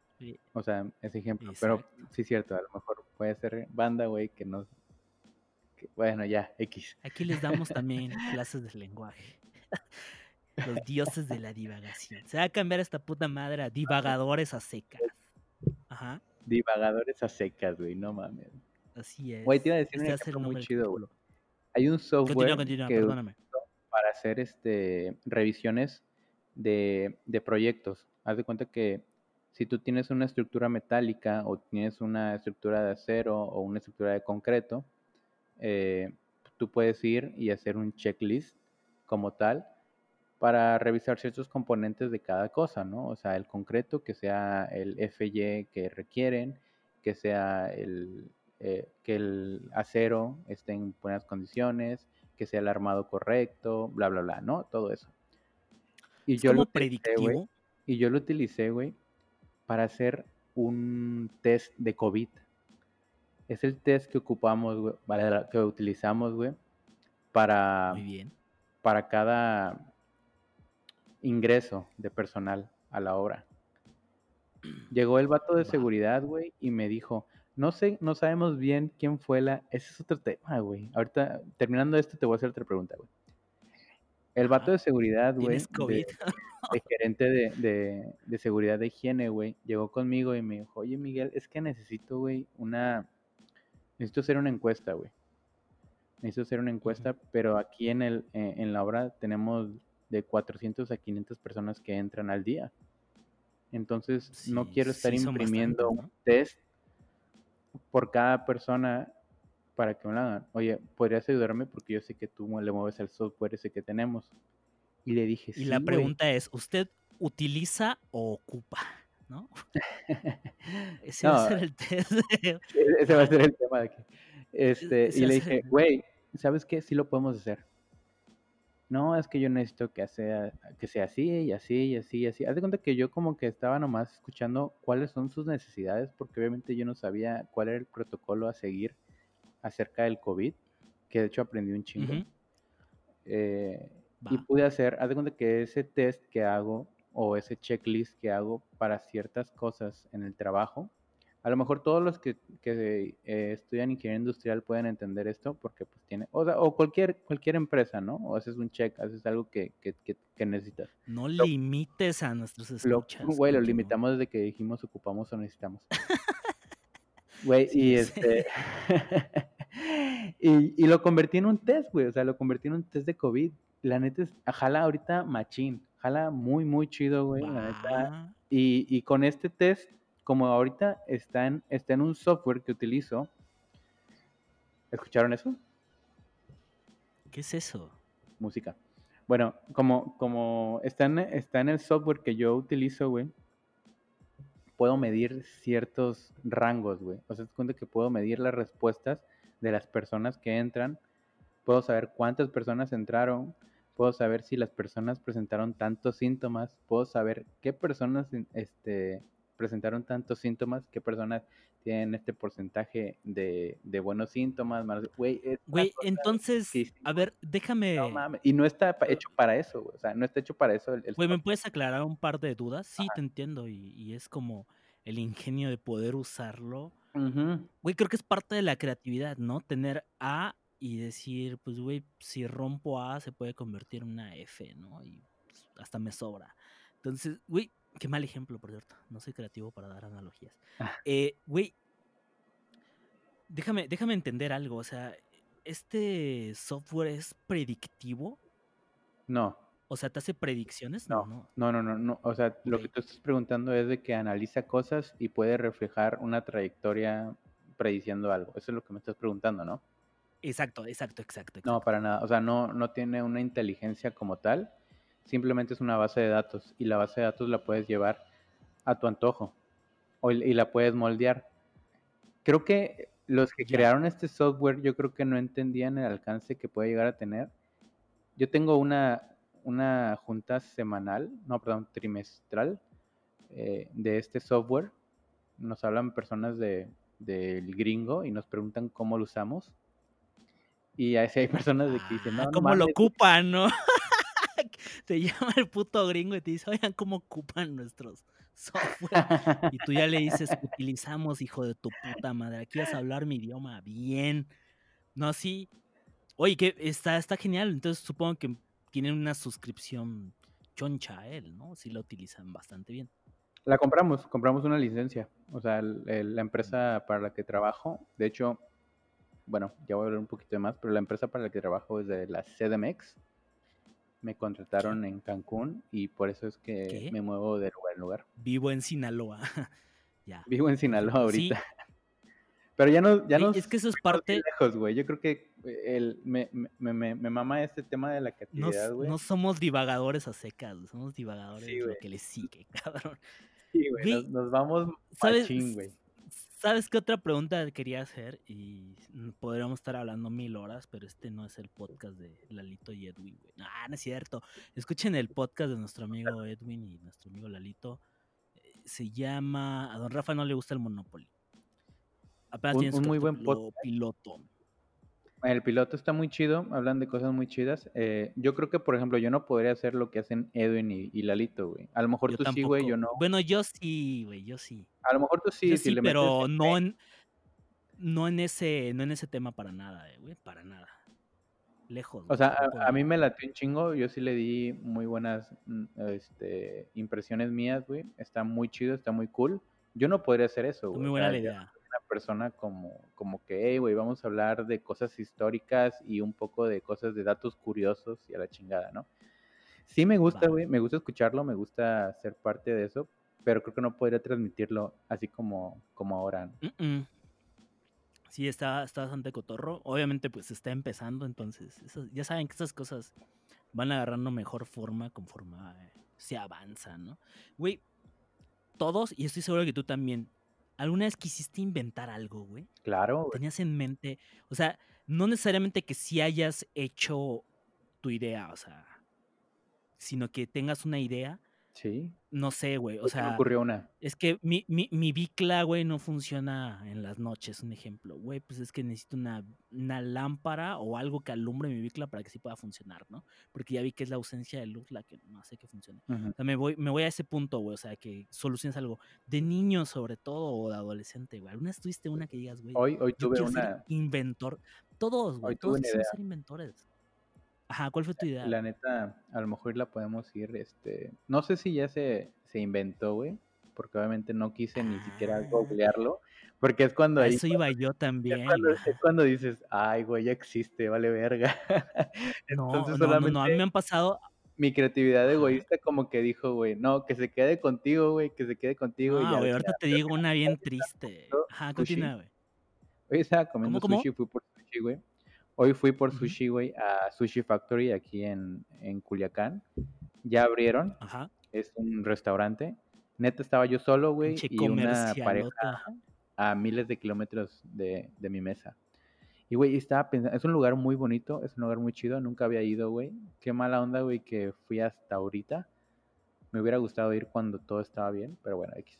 O sea, ese ejemplo. Pero sí es cierto, a lo mejor puede ser banda, güey, que no... bueno, ya, X. Aquí les damos también clases de lenguaje. Los dioses de la divagación. Se va a cambiar esta puta madre a divagadores a secas. Ajá. Divagadores a secas, güey, no mames. Así es. Güey, te iba a decir un este muy chido, güey. Hay un software que para hacer este revisiones de, de proyectos. Haz de cuenta que si tú tienes una estructura metálica o tienes una estructura de acero o una estructura de concreto, eh, tú puedes ir y hacer un checklist como tal para revisar ciertos componentes de cada cosa, ¿no? O sea, el concreto, que sea el FY que requieren, que sea el, eh, que el acero esté en buenas condiciones, que sea el armado correcto, bla, bla, bla, ¿no? Todo eso. Y yo lo predictivo. y yo lo utilicé, güey, para hacer un test de COVID. Es el test que ocupamos, güey, que utilizamos, güey, para, bien. para cada ingreso de personal a la obra. Llegó el vato de seguridad, güey, y me dijo, no sé, no sabemos bien quién fue la. Ese es otro tema, güey. Ahorita, terminando esto, te voy a hacer otra pregunta, güey. El vato de seguridad, güey. De, gerente de, de, seguridad de higiene, güey. Llegó conmigo y me dijo, oye, Miguel, es que necesito, güey, una. Necesito hacer una encuesta, güey. Necesito hacer una encuesta, pero aquí en, el, eh, en la obra tenemos de 400 a 500 personas que entran al día. Entonces, no quiero estar imprimiendo un test por cada persona para que me lo hagan. Oye, ¿podrías ayudarme? Porque yo sé que tú le mueves el software ese que tenemos. Y le dije, y la pregunta es, ¿usted utiliza o ocupa? ¿No? ese va a ser el test. Ese va a ser el tema de aquí. Este, y le dije, güey, ¿sabes qué? Sí lo podemos hacer. No, es que yo necesito que sea, que sea así y así y así y así. Haz de cuenta que yo como que estaba nomás escuchando cuáles son sus necesidades, porque obviamente yo no sabía cuál era el protocolo a seguir acerca del COVID, que de hecho aprendí un chingo. Eh, y pude hacer, haz de cuenta que ese test que hago o ese checklist que hago para ciertas cosas en el trabajo, a lo mejor todos los que, que eh, estudian ingeniería industrial pueden entender esto porque pues tiene, o, sea, o cualquier, cualquier empresa, ¿no? O haces un check, haces algo que, que, que, necesitas. No limites a nuestros escuchas. Güey, lo limitamos desde que dijimos ocupamos o necesitamos. Güey, y este... y, y, lo convertí en un test, güey, o sea, lo convertí en un test de COVID. La neta es, jala ahorita machín, jala muy, muy chido, güey, la neta. Y, y con este test como ahorita está en, está en un software que utilizo. ¿Escucharon eso? ¿Qué es eso? Música. Bueno, como, como está, en, está en el software que yo utilizo, güey, puedo medir ciertos rangos, güey. O sea, te cuenta que puedo medir las respuestas de las personas que entran, puedo saber cuántas personas entraron, puedo saber si las personas presentaron tantos síntomas, puedo saber qué personas este, presentaron tantos síntomas, qué personas tienen este porcentaje de, buenos síntomas, güey. Güey, entonces, a ver, déjame... Y no está hecho para eso, güey. O sea, no está hecho para eso. Güey, ¿me puedes aclarar un par de dudas? Sí, te entiendo. Y, es como el ingenio de poder usarlo. Güey, creo que es parte de la creatividad, ¿no? Tener A y decir, pues, güey, si rompo A se puede convertir en una F, ¿no? Y pues, hasta me sobra. Entonces, güey, Qué mal ejemplo, por cierto. No soy creativo para dar analogías. Ah. Eh, güey, déjame, déjame entender algo. O sea, ¿este software es predictivo? No. O sea, ¿te hace predicciones? No, no, no, no. no, O sea, lo que tú estás preguntando es de que analiza cosas y puede reflejar una trayectoria prediciendo algo. Eso es lo que me estás preguntando, ¿no? Exacto, exacto, exacto. No, para nada. O sea, no, no tiene una inteligencia como tal simplemente es una base de datos y la base de datos la puedes llevar a tu antojo o, y la puedes moldear. Creo que los que crearon este software yo creo que no entendían el alcance que puede llegar a tener. Yo tengo una, una junta semanal, no, perdón, trimestral eh, de este software. Nos hablan personas de, del gringo y nos preguntan cómo lo usamos. Y así hay personas de que dicen, no, ah, ¿Cómo lo ocupan, no? te llama el puto gringo y te dice, oigan, ¿cómo ocupan nuestros software? Y tú ya le dices, utilizamos, hijo de tu puta madre, aquí vas a hablar mi idioma bien. No, sí. Oye, que está, está genial. Entonces supongo que tienen una suscripción choncha a él, ¿no? Sí lo utilizan bastante bien. La compramos, compramos una licencia. O sea, la empresa para la que trabajo, de hecho, bueno, ya voy a hablar un poquito más, pero la empresa para la que trabajo es de la CDMX, me contrataron en Cancún y por eso es que me muevo de lugar en lugar. Vivo en Sinaloa. ya. Vivo en Sinaloa ahorita. Pero ya no, ya no. Es que eso es parte. Lejos, güey. Yo creo que el, me, me, me, me, mama este tema de la creatividad, güey. No, somos divagadores a secas, somos divagadores de lo que le sigue, cabrón. Sí, güey. Nos, vamos ¿sabes? güey. ¿Sabes qué otra pregunta quería hacer? Y podríamos estar hablando mil horas, pero este no es el podcast de Lalito y Edwin, güey. Ah, no es cierto. Escuchen el podcast de nuestro amigo Edwin y nuestro amigo Lalito. Eh, se llama. A don Rafa no le gusta el Monopoly. Apenas un, muy buen piloto. El piloto está muy chido, hablan de cosas muy chidas. Eh, yo creo que, por ejemplo, yo no podría hacer lo que hacen Edwin y, Lalito, güey. A lo mejor tú sí, güey, yo no. Bueno, yo sí, güey, yo sí. A lo mejor tú sí, sí, pero no en, no en ese, no en ese tema para nada, eh, güey, para nada. Lejos. O sea, a, mí me latió un chingo, yo sí le di muy buenas mm, este, impresiones mías, güey. Está muy chido, está muy cool. Yo no podría hacer eso, güey. Muy buena la idea persona como, como que, hey, güey, vamos a hablar de cosas históricas y un poco de cosas de datos curiosos y a la chingada, ¿no? Sí me gusta, güey, me gusta escucharlo, me gusta ser parte de eso, pero creo que no podría transmitirlo así como, como ahora. Sí, está, está bastante cotorro. Obviamente, pues está empezando, entonces ya saben que esas cosas van agarrando mejor forma conforme eh, se avanza, ¿no? Güey, todos, y estoy seguro que tú también, ¿Alguna vez quisiste inventar algo, güey? Claro. Tenías en mente, o sea, no necesariamente que sí hayas hecho tu idea, o sea, sino que tengas una idea Sí. No sé, güey. O sea. Me ocurrió una. Es que mi, mi, mi bicla, güey, no funciona en las noches, un ejemplo. Güey, pues es que necesito una, una lámpara o algo que alumbre mi bicla para que sí pueda funcionar, ¿no? Porque ya vi que es la ausencia de luz la que no hace que funcione. O sea, me voy, me voy a ese punto, güey. O sea, que soluciones algo de niño, sobre todo, o de adolescente, güey. ¿Alguna vez tuviste una que digas, güey? Hoy, hoy tuve una. inventor. Todos, güey. Todos ser inventores. Ajá, ¿cuál fue tu idea? La neta, a lo mejor la podemos ir, este, no sé si ya se, se inventó, güey, porque obviamente no quise ni siquiera ah. googlearlo, porque es cuando... ahí, eso iba yo también. Es cuando, dices, ay, güey, ya existe, vale verga. Entonces, no, no, no, a mí me han pasado... Mi creatividad egoísta como que dijo, güey, no, que se quede contigo, güey, que se quede contigo. Ah, güey, ahorita te digo una bien triste. Ajá, continúa, güey. Hoy estaba comiendo sushi, fui por sushi, güey. Hoy fui por sushi, güey, a Sushi Factory aquí en, en Culiacán. Ya abrieron. Ajá. Es un restaurante. Neta estaba yo solo, güey, y una pareja a miles de kilómetros de, de mi mesa. Y, güey, estaba pensando, es un lugar muy bonito, es un lugar muy chido, nunca había ido, güey. Qué mala onda, güey, que fui hasta ahorita. Me hubiera gustado ir cuando todo estaba bien, pero bueno, X.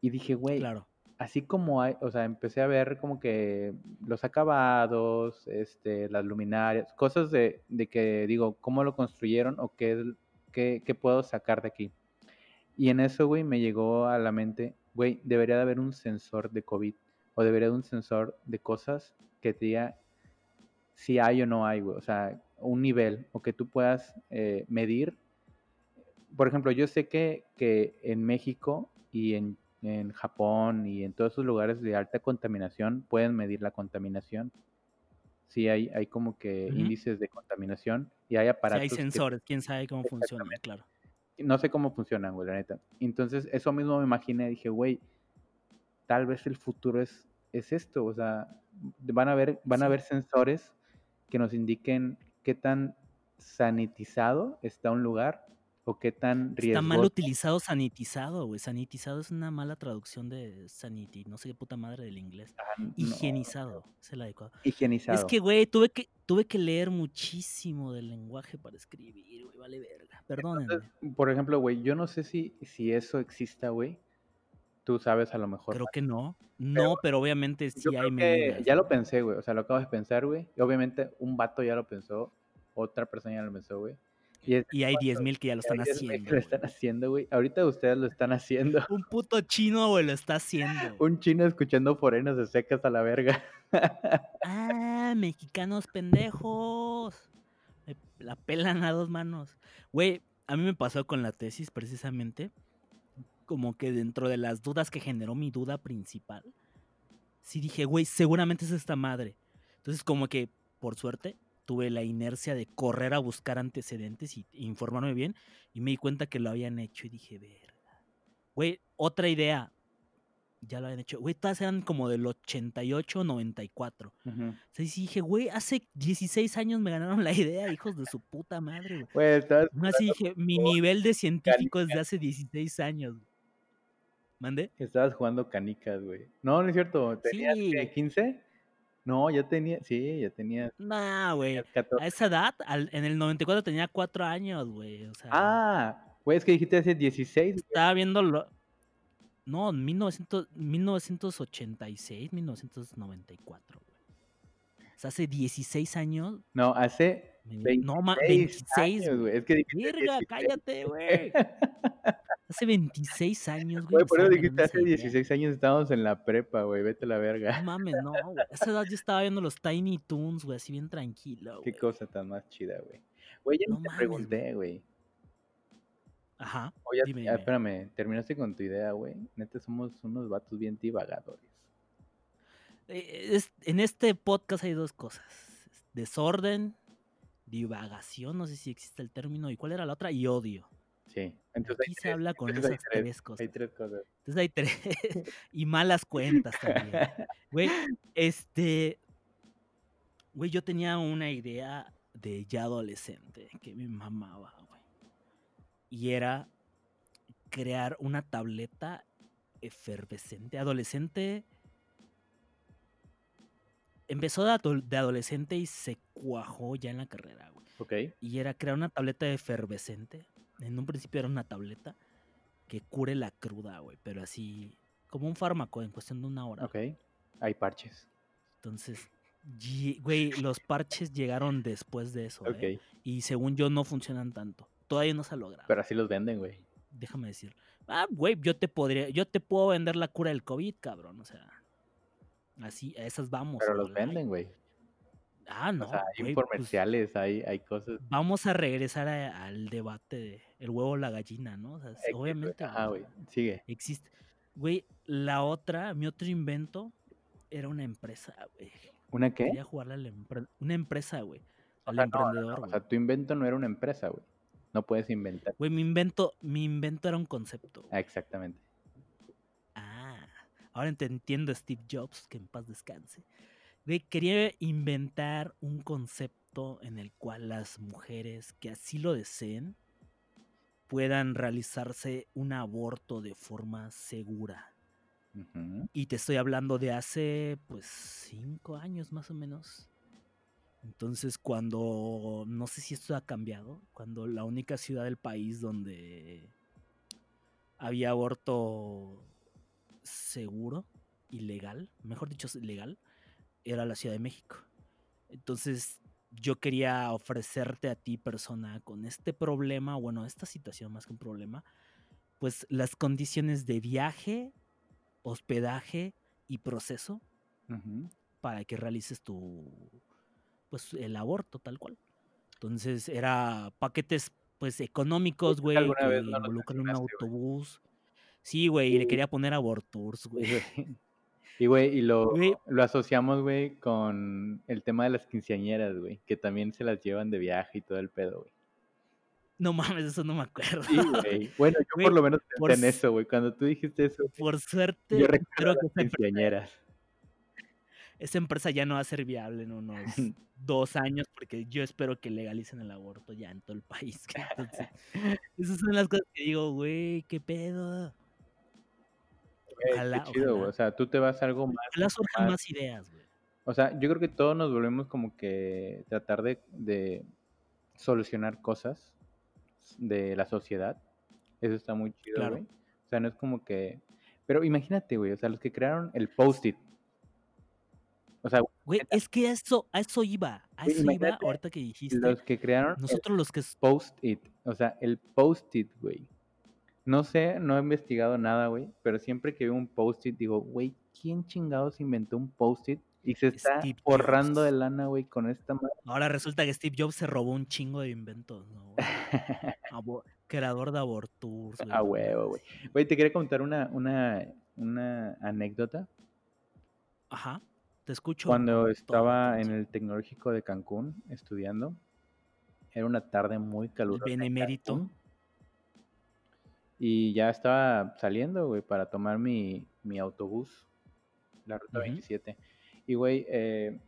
Y dije, güey, claro. Así como hay, o sea, empecé a ver como que los acabados, este, las luminarias, cosas de, de que digo, cómo lo construyeron o qué, qué, puedo sacar de aquí. Y en eso, güey, me llegó a la mente, güey, debería de haber un sensor de COVID o debería de un sensor de cosas que diga si hay o no hay, güey. O sea, un nivel o que tú puedas eh, medir. Por ejemplo, yo sé que, que en México y en, en, Japón y en todos esos lugares de alta contaminación pueden medir la contaminación. Sí, hay, hay como que índices de contaminación y hay aparatos. Sí, hay sensores, quién sabe cómo funcionan, claro. No sé cómo funcionan, güey, la neta. Entonces, eso mismo me imaginé, dije, güey, tal vez el futuro es, es esto, o sea, van a haber, van a haber sensores que nos indiquen qué tan sanitizado está un lugar o qué tan riesgoso. Está mal utilizado sanitizado, güey. Sanitizado es una mala traducción de sanity, no sé qué puta madre del inglés. Ah, Higienizado, es el adecuado. Higienizado. Es que, güey, tuve que, tuve que leer muchísimo del lenguaje para escribir, güey, vale verga. Perdónenme. por ejemplo, güey, yo no sé si, si eso exista, güey. Tú sabes a lo mejor. Creo que no. No, pero, obviamente sí hay medidas. Ya lo pensé, güey. O sea, lo acabo de pensar, güey. Y obviamente un vato ya lo pensó. Otra persona ya lo pensó, güey. Y, y hay 10.000 que ya lo están haciendo. lo están haciendo, güey. Ahorita ustedes lo están haciendo. Un puto chino, güey, lo está haciendo. un chino escuchando forenos de secas a la verga. ah, mexicanos pendejos. la pelan a dos manos. Güey, a mí me pasó con la tesis precisamente como que dentro de las dudas que generó mi duda principal, sí dije, güey, seguramente es esta madre. Entonces como que, por suerte, tuve la inercia de correr a buscar antecedentes y informarme bien y me di cuenta que lo habían hecho y dije, verga. Güey, otra idea. Ya lo habían hecho. Güey, todas eran como del 88, 94. Uh -huh. O sea, dije, güey, hace 16 años me ganaron la idea, hijos de su puta madre. Güey, así dije, mi nivel de científico es de hace 16 años. ¿Mande? Estabas jugando canicas, güey. No, no es cierto. ¿Tenías sí. 15? No, ya tenía, sí, ya tenía. Nah, güey. A esa edad, al, en el 94 tenía 4 años, güey. O sea, ah, güey, es que dijiste hace 16. Estaba viendo lo... No, 1900, 1986, 1994, güey. O sea, hace 16 años. No, hace 26 no, 26, güey. Es que dijiste Verga, cállate, güey. Hace 26 años, güey. por eso dijiste, hace 16 años estábamos en la prepa, güey. Vete a la verga. No mames, no, güey. A esa edad yo estaba viendo los Tiny Toons, güey, así bien tranquilo, Qué cosa tan más chida, güey. Güey, ya no te pregunté, güey. Ajá. Oye, dime, espérame, terminaste con tu idea, güey. Neta, somos unos vatos bien divagadores. Eh, es, en este podcast hay dos cosas: desorden, divagación, no sé si existe el término, y cuál era la otra, y odio. Sí. Entonces Aquí se habla con esas tres, cosas. Hay tres cosas. Entonces hay tres. y malas cuentas también. Güey, este. Güey, yo tenía una idea de ya adolescente que me mamaba, güey. Y era crear una tableta efervescente. Adolescente. Empezó de, de adolescente y se cuajó ya en la carrera, güey. Ok. Y era crear una tableta efervescente en un principio era una tableta que cure la cruda, güey, pero así como un fármaco en cuestión de una hora. Ok, hay parches. Entonces, güey, los parches llegaron después de eso, ¿eh? Y según yo no funcionan tanto. Todavía no se logra. Pero así los venden, güey. Déjame decir. Ah, güey, yo te podría, yo te puedo vender la cura del COVID, cabrón, o sea. Así, a esas vamos. Pero los venden, güey. Ah, no. O sea, hay pues comerciales, hay, hay cosas. Vamos a regresar al debate de el huevo o la gallina, ¿no? O sea, obviamente. Ah, güey, sigue. Existe. Güey, la otra, mi otro invento era una empresa, güey. ¿Una qué? Quería jugarle a la empresa. Una empresa, güey. Al emprendedor. o sea, tu invento no era una empresa, güey. No puedes inventar. Güey, mi invento, mi invento era un concepto. Ah, exactamente. Ah, ahora te entiendo, Steve Jobs, que en paz descanse. Güey, quería inventar un concepto en el cual las mujeres que así lo deseen puedan realizarse un aborto de forma segura. Y te estoy hablando de hace, pues, cinco años más o menos. Entonces, cuando, no sé si esto ha cambiado, cuando la única ciudad del país donde había aborto seguro y legal, mejor dicho, legal, era la Ciudad de México. Entonces, yo quería ofrecerte a ti, persona, con este problema, bueno, esta situación más que un problema, pues las condiciones de viaje, hospedaje y proceso para que realices tu, pues el aborto tal cual. Entonces era paquetes pues económicos, güey, que involucran un autobús. Sí, güey, y le quería poner abortours, güey. Y, güey, y lo, lo asociamos, güey, con el tema de las quinceañeras, güey, que también se las llevan de viaje y todo el pedo, güey. No mames, eso no me acuerdo. Sí, güey. Bueno, yo por lo menos pensé en eso, güey. Cuando tú dijiste eso. Por suerte, yo creo que las quinceañeras. Esa empresa ya no va a ser viable en unos dos años porque yo espero que legalicen el aborto ya en todo el país. Entonces, esas son las cosas que digo, güey, qué pedo. Ojalá, chido, O sea, tú te vas a algo más. Ojalá surjan más, ideas, güey. O sea, yo creo que todos nos volvemos como que tratar de, de solucionar cosas de la sociedad. Eso está muy chido, güey. O sea, no es como que. Pero imagínate, güey, o sea, los que crearon el post-it. O sea, güey, es que a eso, a eso iba. A eso iba ahorita que dijiste. Los que crearon. Nosotros los que. Post-it. O sea, el post-it, güey. No sé, no he investigado nada, güey, pero siempre que veo un post-it digo, güey, ¿quién chingados inventó un post-it y se está borrando de lana, güey, con esta madre? Ahora resulta que Steve Jobs se robó un chingo de inventos, ¿no? creador de abortos. Ah, huevo, güey. Güey, te quería contar una, una, una anécdota. Ajá, te escucho. Cuando estaba en el Tecnológico de Cancún estudiando, era una tarde muy calurosa. Benemérito. Y ya estaba saliendo, güey, para tomar mi, autobús, la ruta 27. Y, güey, eh,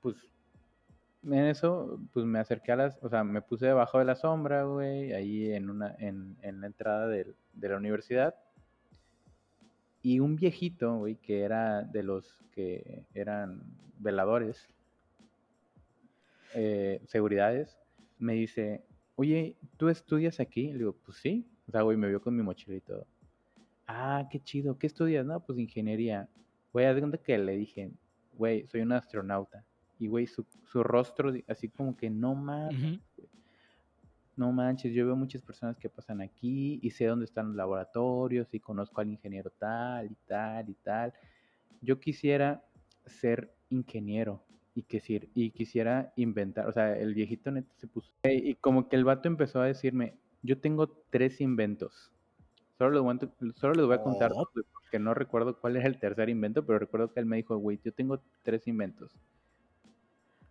pues en eso, pues me acerqué a las, o sea, me puse debajo de la sombra, güey, ahí en una, en, la entrada de, la universidad. Y un viejito, güey, que era de los que eran veladores, eh, seguridades, me dice, oye, ¿tú estudias aquí? Le digo, pues sí. O sea, güey, me vio con mi mochila y todo. Ah, qué chido. ¿Qué estudias? No, pues ingeniería. Güey, haz de cuenta que le dije, güey, soy un astronauta. Y, güey, su, rostro, así como que no manches, No manches, yo veo muchas personas que pasan aquí y sé dónde están los laboratorios y conozco al ingeniero tal y tal y tal. Yo quisiera ser ingeniero y, que, y quisiera inventar, o sea, el viejito neto se puso. Y como que el vato empezó a decirme, yo tengo tres inventos. Solo les voy a, solo voy a contar oh. porque no recuerdo cuál es el tercer invento, pero recuerdo que él me dijo, güey, yo tengo tres inventos.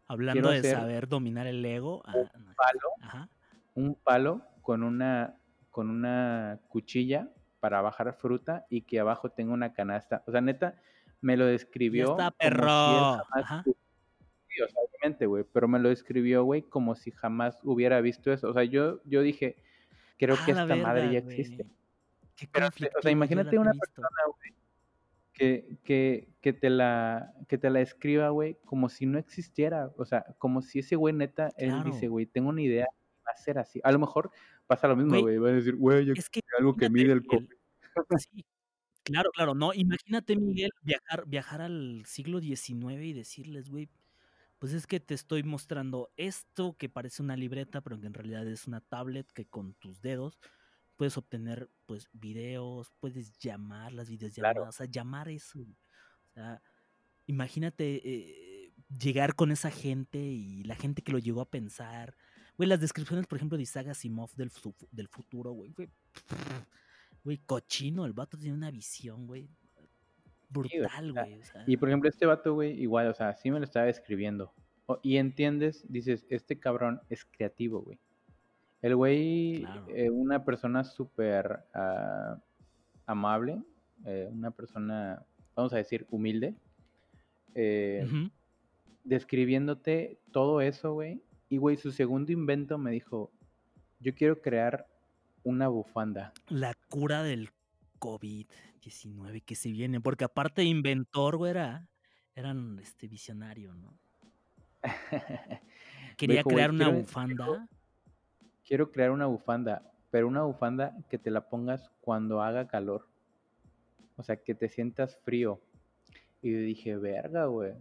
Hablando de saber dominar el ego. Ah, un palo, un palo con una, con una cuchilla para bajar fruta y que abajo tenga una canasta. O sea, neta, me lo describió. está perro. Sí, o sea, obviamente, güey, pero me lo describió, güey, como si jamás hubiera visto eso. O sea, yo, yo dije, creo que esta madre ya existe. Pero, o sea, imagínate una persona, güey, que, que, que, te la, que te la escriba, güey, como si no existiera. O sea, como si ese güey neta, él dice, güey, tengo una idea, va a ser así. A lo mejor pasa lo mismo, güey. Va a decir, güey, yo es que algo que mide el COVID. Sí, claro, claro, no. Imagínate, Miguel, viajar, viajar al siglo XIX y decirles, güey, pues es que te estoy mostrando esto que parece una libreta, pero que en realidad es una tablet que con tus dedos puedes obtener pues videos, puedes llamar las videollamadas, o sea, llamar eso. O sea, imagínate eh, llegar con esa gente y la gente que lo llegó a pensar. Güey, las descripciones, por ejemplo, de Isaac Asimov del, del futuro, güey, güey, cochino, el vato tiene una visión, güey, brutal, güey. Y por ejemplo, este vato, güey, igual, o sea, sí me lo estaba escribiendo. y entiendes, dices, este cabrón es creativo, güey. El güey, eh, una persona súper ah, amable, eh, una persona, vamos a decir, humilde, eh, describiéndote todo eso, güey. Y, güey, su segundo invento me dijo, yo quiero crear una bufanda. La cura del COVID-19 que se viene, porque aparte de inventor, güey, era, eran este visionario, ¿no? Quería crear una bufanda. Quiero, crear una bufanda, pero una bufanda que te la pongas cuando haga calor. O sea, que te sientas frío. Y dije, verga, güey.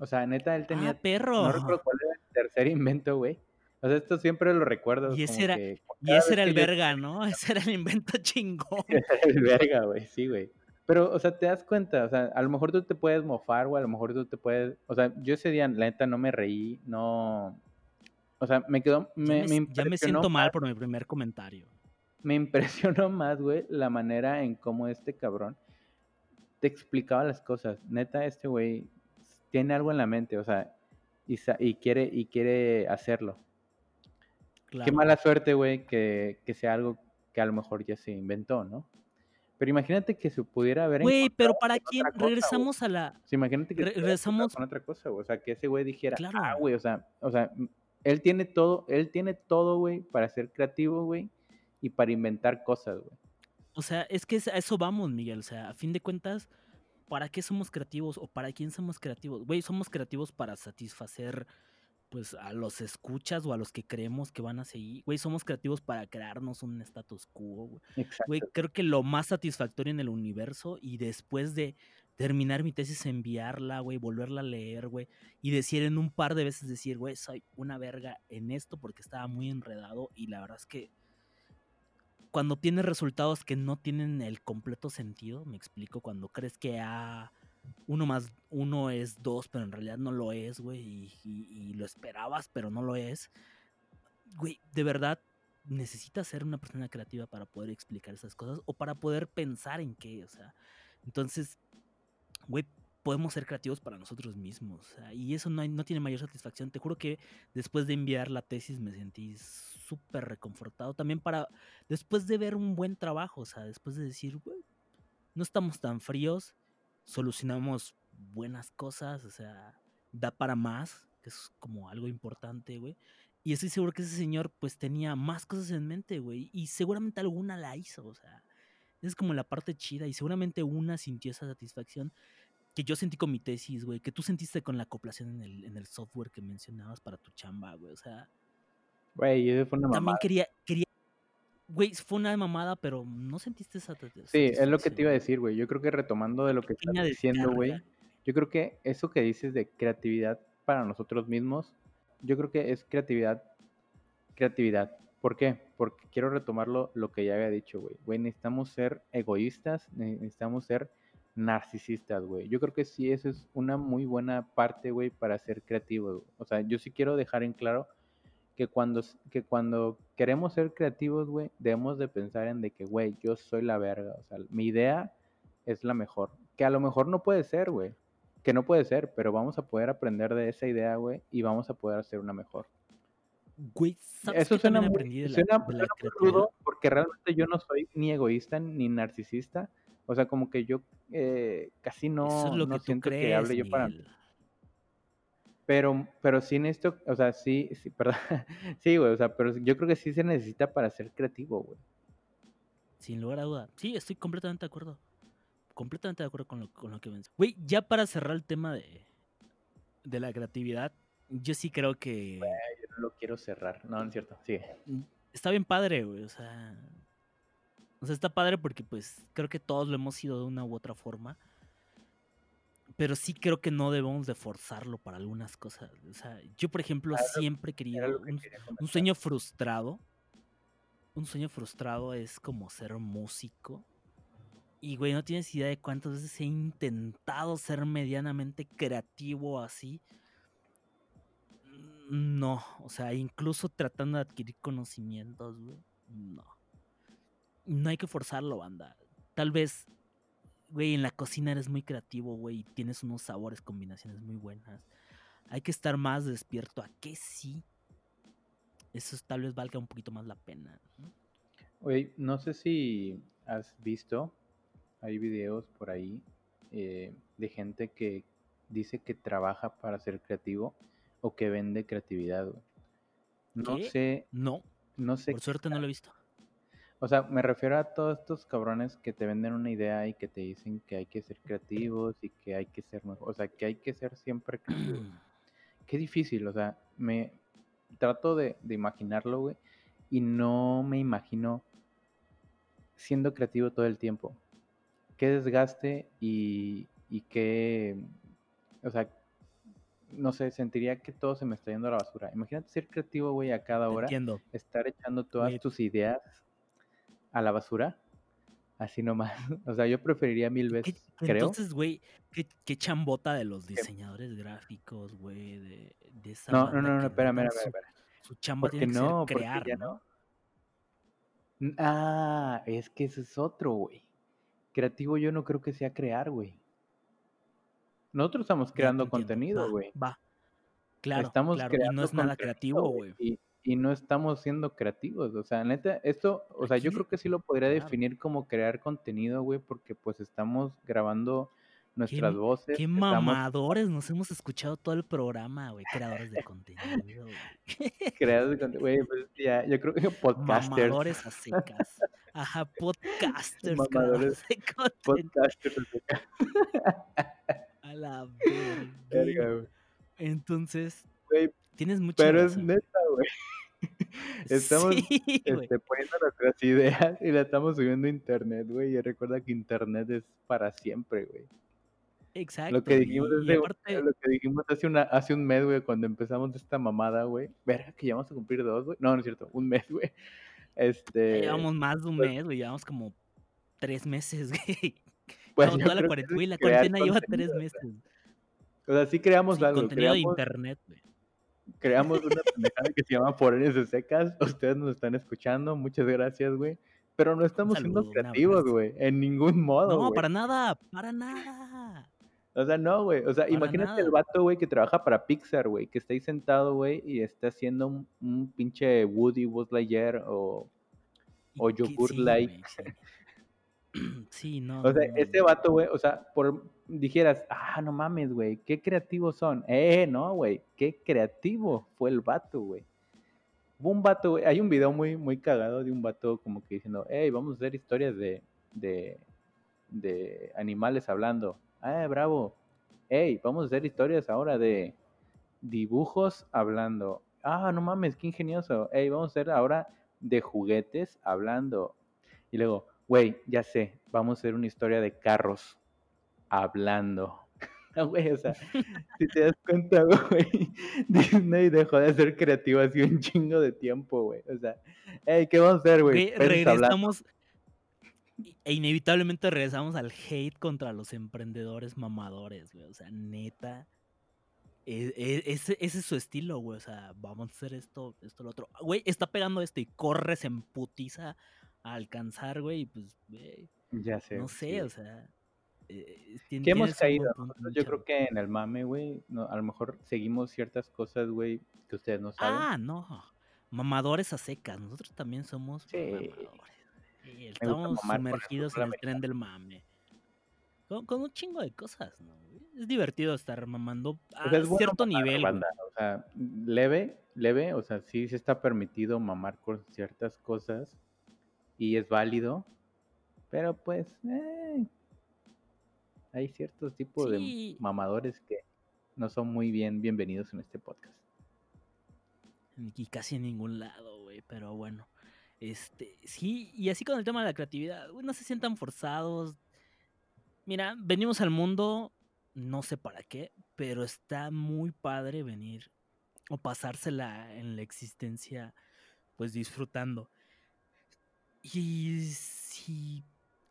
O sea, neta, él tenía. Ah, perro. No recuerdo cuál era el tercer invento, güey. O sea, esto siempre lo recuerdo. Y ese era, y ese era el verga, ¿no? Ese era el invento chingón. El verga, güey, sí, güey. Pero, o sea, te das cuenta, o sea, a lo mejor tú te puedes mofar, o a lo mejor tú te puedes. O sea, yo ese día, la neta, no me reí, no. O sea, me quedó. Me, ya, me, ya me siento mal por mi primer comentario. Me impresionó más, güey, la manera en cómo este cabrón te explicaba las cosas. Neta, este güey tiene algo en la mente, o sea, y, y quiere, y quiere hacerlo. Qué mala suerte, güey, que, sea algo que a lo mejor ya se inventó, ¿no? Pero imagínate que se pudiera haber. Güey, pero ¿para quién? regresamos a la. imagínate que regresamos con otra cosa, güey. O sea, que ese güey dijera, ah, güey, o sea, o sea, él tiene todo, él tiene todo, güey, para ser creativo, güey, y para inventar cosas, güey. O sea, es que a eso vamos, Miguel. O sea, a fin de cuentas, ¿para qué somos creativos o para quién somos creativos? Güey, somos creativos para satisfacer pues a los escuchas o a los que creemos que van a seguir. Güey, somos creativos para crearnos un status quo, güey. Güey, creo que lo más satisfactorio en el universo y después de terminar mi tesis, enviarla, güey, volverla a leer, güey, y decir en un par de veces, decir, güey, soy una verga en esto porque estaba muy enredado y la verdad es que cuando tienes resultados que no tienen el completo sentido, me explico, cuando crees que ha uno más uno es dos, pero en realidad no lo es, güey, y, lo esperabas, pero no lo es. Güey, de verdad, necesitas ser una persona creativa para poder explicar esas cosas o para poder pensar en qué, o sea. Entonces, güey, podemos ser creativos para nosotros mismos. y eso no, no tiene mayor satisfacción. Te juro que después de enviar la tesis me sentí súper reconfortado. También para, después de ver un buen trabajo, o sea, después de decir, güey, no estamos tan fríos, solucionamos buenas cosas, o sea, da para más, que es como algo importante, güey. Y estoy seguro que ese señor pues tenía más cosas en mente, güey. Y seguramente alguna la hizo, o sea. Es como la parte chida. Y seguramente una sintió esa satisfacción que yo sentí con mi tesis, güey. Que tú sentiste con la acoplación en el, en el software que mencionabas para tu chamba, güey. O sea. Güey, fue una También quería, quería Güey, fue una mamada, pero ¿no sentiste esa Sí, es lo que te iba a decir, güey. Yo creo que retomando de lo que estás diciendo, güey, yo creo que eso que dices de creatividad para nosotros mismos, yo creo que es creatividad, creatividad. ¿Por qué? Porque quiero retomarlo lo que ya había dicho, güey. Güey, necesitamos ser egoístas, necesitamos ser narcisistas, güey. Yo creo que sí, eso es una muy buena parte, güey, para ser creativo. O sea, yo sí quiero dejar en claro que cuando, que cuando queremos ser creativos, güey, debemos de pensar en de que, güey, yo soy la verga. O sea, mi idea es la mejor. Que a lo mejor no puede ser, güey. Que no puede ser, pero vamos a poder aprender de esa idea, güey, y vamos a poder hacer una mejor. Güey, ¿sabes Eso suena, muy, suena, crudo porque realmente yo no soy ni egoísta ni narcisista. O sea, como que yo eh, casi no, no siento que hable yo para... Pero, pero sí necesito, o sea, sí, sí, perdón, sí, güey, o sea, pero yo creo que sí se necesita para ser creativo, güey. Sin lugar a duda. Sí, estoy completamente de acuerdo. Completamente de acuerdo con lo, con lo que ves. Güey, ya para cerrar el tema de, de la creatividad, yo sí creo que... Güey, yo no lo quiero cerrar. No, no es cierto, sí. Mm, está bien padre, güey, o sea... O sea, está padre porque pues creo que todos lo hemos sido de una u otra forma pero sí creo que no debemos de forzarlo para algunas cosas. O sea, yo, por ejemplo, siempre he querido un, sueño frustrado. Un sueño frustrado es como ser músico. Y, güey, no tienes idea de cuántas veces he intentado ser medianamente creativo así. No, o sea, incluso tratando de adquirir conocimientos, güey. No. No hay que forzarlo, banda. Tal vez güey, en la cocina eres muy creativo, güey, y tienes unos sabores, combinaciones muy buenas. Hay que estar más despierto a que sí. Eso tal vez valga un poquito más la pena. Güey, no sé si has visto, hay videos por ahí eh, de gente que dice que trabaja para ser creativo o que vende creatividad. No sé. No. No sé. Por suerte no lo he visto. O sea, me refiero a todos estos cabrones que te venden una idea y que te dicen que hay que ser creativos y que hay que ser mejor. O sea, que hay que ser siempre creativos. Qué difícil, o sea, me trato de, de imaginarlo, güey, y no me imagino siendo creativo todo el tiempo. Qué desgaste y, y qué, o sea, no sé, sentiría que todo se me está yendo a la basura. Imagínate ser creativo, güey, a cada hora. Entiendo. Estar echando todas tus ideas a la basura. Así nomás. O sea, yo preferiría mil veces, creo. Entonces, güey, ¿qué, chambota de los diseñadores gráficos, güey, de, de esa No, no, no, no, espérame, espérame, espérame. Su chamba tiene que no, ser crear, ¿no? Ah, es que ese es otro, güey. Creativo yo no creo que sea crear, güey. Nosotros estamos creando contenido, güey. Va, Claro, estamos claro. y no es nada creativo, güey. Y, no estamos siendo creativos. O sea, neta, esto, o sea, yo creo que sí lo podría definir como crear contenido, güey, porque pues estamos grabando nuestras voces. Qué mamadores, nos hemos escuchado todo el programa, güey, creadores de contenido. Creadores de contenido, güey, pues ya, yo creo que podcasters. Mamadores a secas. Ajá, podcasters, mamadores, de Podcasters a secas. A la verga. Entonces, tienes mucho Pero es neta, güey. Estamos este, poniendo nuestras ideas y la estamos subiendo a internet, güey. Y recuerda que internet es para siempre, güey. Exacto. Lo que dijimos, lo que dijimos hace, una, hace un mes, güey, cuando empezamos esta mamada, güey. Verga, que ya vamos a cumplir dos, güey. No, no es cierto, un mes, güey. Este. llevamos más de un pues mes, güey. Llevamos como tres meses, güey. Pues toda la cuarentena, la cuarentena lleva tres meses. O sea, sí creamos sí, algo. Contenido de internet, güey. Creamos una pendejada que se llama Forenes de Secas. Ustedes nos están escuchando. Muchas gracias, güey. Pero no estamos siendo creativos, güey. En ningún modo. No, para nada. Para nada. O sea, no, güey. O sea, imagínate el vato, güey, que trabaja para Pixar, güey, que está ahí sentado, güey, y está haciendo un, pinche Woody Buzz Lightyear o, o Yogurt Light. Sí, no. O sea, este vato, güey, o sea, por dijeras, ah, no mames, güey, qué creativos son. Eh, no, güey, qué creativo fue el vato, güey. Hubo un vato, güey, hay un video muy, muy cagado de un vato como que diciendo, hey, vamos a hacer historias de, de, de animales hablando ah, bravo, hey, vamos a hacer historias ahora de dibujos hablando. Ah, no mames, qué ingenioso. Hey, vamos a hacer ahora de juguetes hablando. Y luego, güey, ya sé, vamos a hacer una historia de carros hablando. güey, o sea, si te das cuenta, güey, Disney dejó de ser creativo así un chingo de tiempo, güey. O sea, hey, ¿qué vamos a hacer, güey? Regresamos, e inevitablemente regresamos al hate contra los emprendedores mamadores, güey. O sea, neta. E, e, ese, es su estilo, güey. O sea, vamos a hacer esto, esto, lo otro. Güey, está pegando esto y corre, se emputiza a alcanzar, güey. Y pues, güey. Ya sé. No sé, o sea. Eh, ¿Qué hemos caído? Yo creo que en el mame, güey, a lo mejor seguimos ciertas cosas, güey, que ustedes no saben. Ah, no. Mamadores a secas. Nosotros también somos sí. mamadores estamos sumergidos en el tren del mame. Con, un chingo de cosas, ¿no? Es divertido estar mamando a cierto nivel. o sea, leve, leve, o sea, sí se está permitido mamar con ciertas cosas y es válido, pero pues eh, hay ciertos tipos de mamadores que no son muy bien bienvenidos en este podcast. Y casi en ningún lado, güey, pero bueno. Este, sí, y así con el tema de la creatividad, no se sientan forzados. Mira, venimos al mundo, no sé para qué, pero está muy padre venir o pasársela en la existencia, pues disfrutando. Y si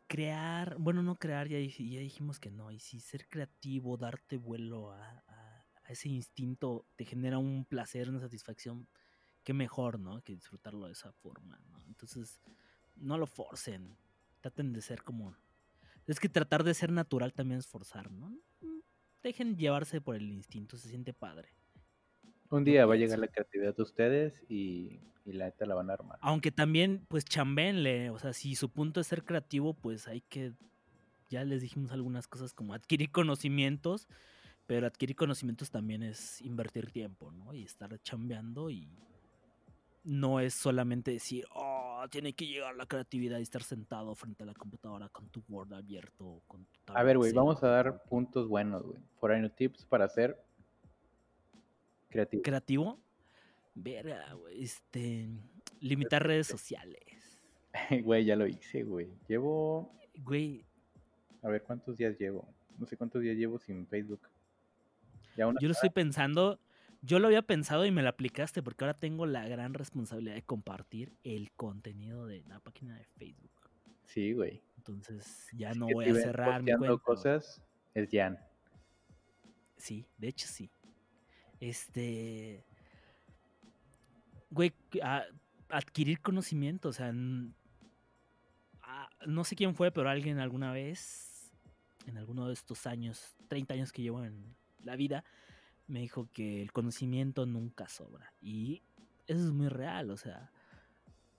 crear, bueno, no crear, ya, ya dijimos que no, y si ser creativo, darte vuelo a, a ese instinto, te genera un placer, una satisfacción qué mejor, ¿no? Que disfrutarlo de esa forma, ¿no? Entonces, no lo forcen. Traten de ser como. Es que tratar de ser natural también es forzar, ¿no? Dejen llevarse por el instinto, se siente padre. Un día va a llegar la creatividad de ustedes y, la neta la van a armar. Aunque también, pues chambenle, o sea, si su punto es ser creativo, pues hay que, ya les dijimos algunas cosas como adquirir conocimientos, pero adquirir conocimientos también es invertir tiempo, ¿no? Y estar chambeando y no es solamente decir, oh, tiene que llegar la creatividad y estar sentado frente a la computadora con tu Word abierto. Con tu a ver, güey, vamos a dar puntos buenos, güey. For tips para hacer creativo. ¿Creativo? Verga, güey. Este. Limitar redes sociales. Güey, ya lo hice, güey. Llevo. Güey. A ver, ¿cuántos días llevo? No sé cuántos días llevo sin Facebook. Yo lo estoy pensando. Yo lo había pensado y me lo aplicaste porque ahora tengo la gran responsabilidad de compartir el contenido de la página de Facebook. Sí, güey. Entonces ya no voy a cerrar mi cuenta. cosas es Jan. Sí, de hecho sí. Este. Güey, adquirir conocimiento, o sea, no sé quién fue, pero alguien alguna vez, en alguno de estos años, 30 años que llevo en la vida, me dijo que el conocimiento nunca sobra. Y eso es muy real, o sea,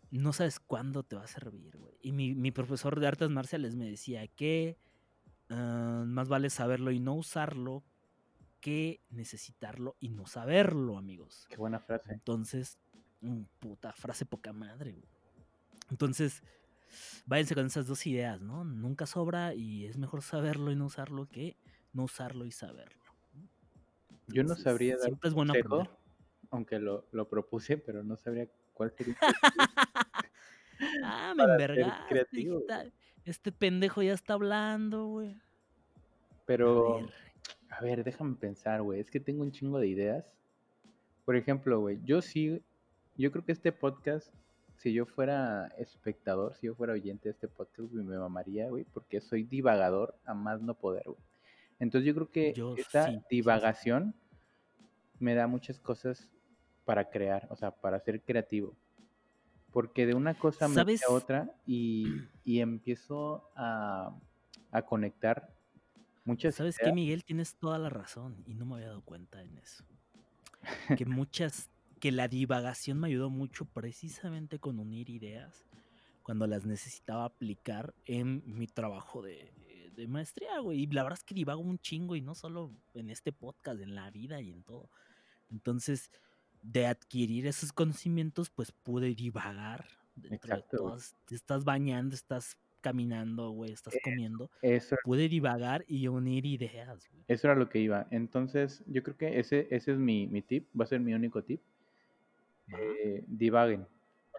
no sabes cuándo te va a servir, güey. Y mi, profesor de artes marciales me decía que ah, más vale saberlo y no usarlo que necesitarlo y no saberlo, amigos. Qué buena frase. Entonces, mm, puta frase poca madre, güey. Entonces, váyanse con esas dos ideas, ¿no? Nunca sobra y es mejor saberlo y no usarlo que no usarlo y saberlo. Yo no sabría dar siempre es bueno aunque lo, lo, propuse, pero no sabría cuál sería. ah, me envergaste. Este pendejo ya está hablando, güey. Pero, a ver. déjame pensar, güey. Es que tengo un chingo de ideas. Por ejemplo, güey, yo sí, yo creo que este podcast, si yo fuera espectador, si yo fuera oyente de este podcast, me mamaría, güey, porque soy divagador a más no poder, güey. Entonces yo creo que esta divagación me da muchas cosas para crear, o sea, para ser creativo. Porque de una cosa me voy a otra y, empiezo a, conectar muchas ¿Sabes qué, Miguel? Tienes toda la razón y no me había dado cuenta en eso. Que muchas, que la divagación me ayudó mucho precisamente con unir ideas cuando las necesitaba aplicar en mi trabajo de, de maestría, güey. Y la verdad es que divago un chingo y no solo en este podcast, en la vida y en todo. Entonces, de adquirir esos conocimientos, pues pude divagar. Exacto. estás bañando, estás caminando, güey, estás comiendo. Eso. Pude divagar y unir ideas, güey. Eso era lo que iba. Entonces, yo creo que ese, ese es mi, mi tip, va a ser mi único tip. Eh, divaguen.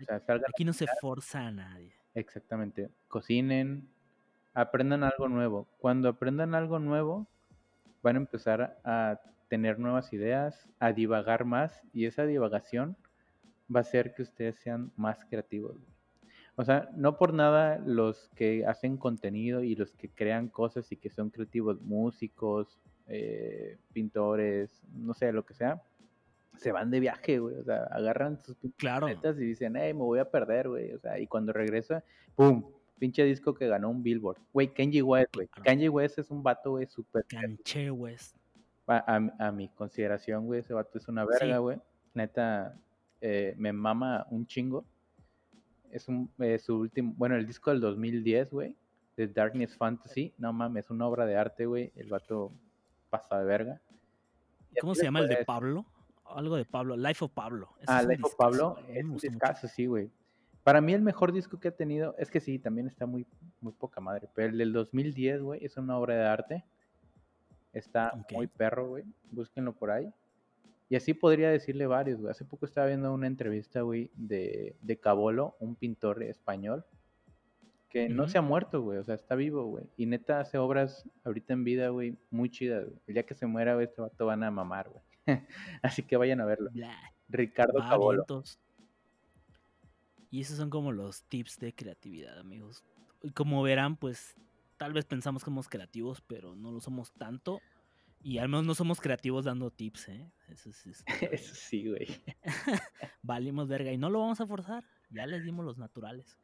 O sea, Aquí no se forza a nadie. Exactamente. Cocinen, aprendan algo nuevo. Cuando aprendan algo nuevo, van a empezar a tener nuevas ideas, a divagar más y esa divagación va a hacer que ustedes sean más creativos. O sea, no por nada los que hacen contenido y los que crean cosas y que son creativos, músicos, eh, pintores, no sé, lo que sea, se van de viaje, güey. O sea, agarran sus claro. y dicen, hey, me voy a perder, güey. O sea, y cuando regresa, ¡pum! pinche disco que ganó un Billboard. Güey, Kanye West, güey. Kanye West es un vato, güey, súper. Kanye West. A, a, mi consideración, güey, ese vato es una verga, güey. Neta, eh, me mama un chingo. Es un, eh, su último, bueno, el disco del 2010, güey, de Darkness Fantasy. No mames, es una obra de arte, güey. El vato pasa de verga. ¿Cómo se llama el de Pablo? Algo de Pablo, Life of Pablo. ah, Life of Pablo, es un discazo, sí, güey. Para mí el mejor disco que ha tenido, es que sí, también está muy, muy poca madre, pero el del 2010, güey, es una obra de arte. Está muy perro, güey. Búsquenlo por ahí. Y así podría decirle varios, güey. Hace poco estaba viendo una entrevista, güey, de, de Cabolo, un pintor español, que no se ha muerto, güey. O sea, está vivo, güey. Y neta hace obras ahorita en vida, güey, muy chidas, güey. El día que se muera, güey, este vato van a mamar, güey. así que vayan a verlo. Ricardo Cabolo. Y esos son como los tips de creatividad, amigos. Como verán, pues tal vez pensamos que somos creativos, pero no lo somos tanto. Y al menos no somos creativos dando tips, ¿eh? Eso, Eso sí, güey. Valimos verga y no lo vamos a forzar. Ya les dimos los naturales.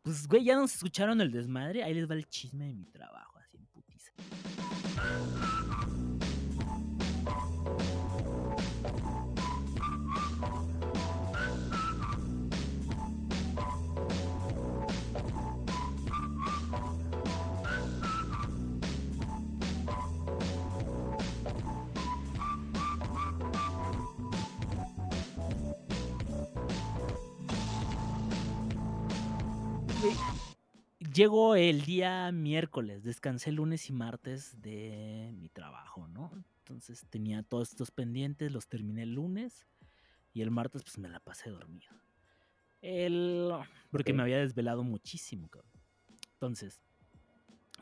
Pues, güey, ya nos escucharon el desmadre. Ahí les va el chisme de mi trabajo, así en putiza. Llegó el día miércoles, descansé lunes y martes de mi trabajo, ¿no? Entonces tenía todos estos pendientes, los terminé el lunes y el martes pues me la pasé dormido. El... Porque me había desvelado muchísimo, cabrón. Entonces,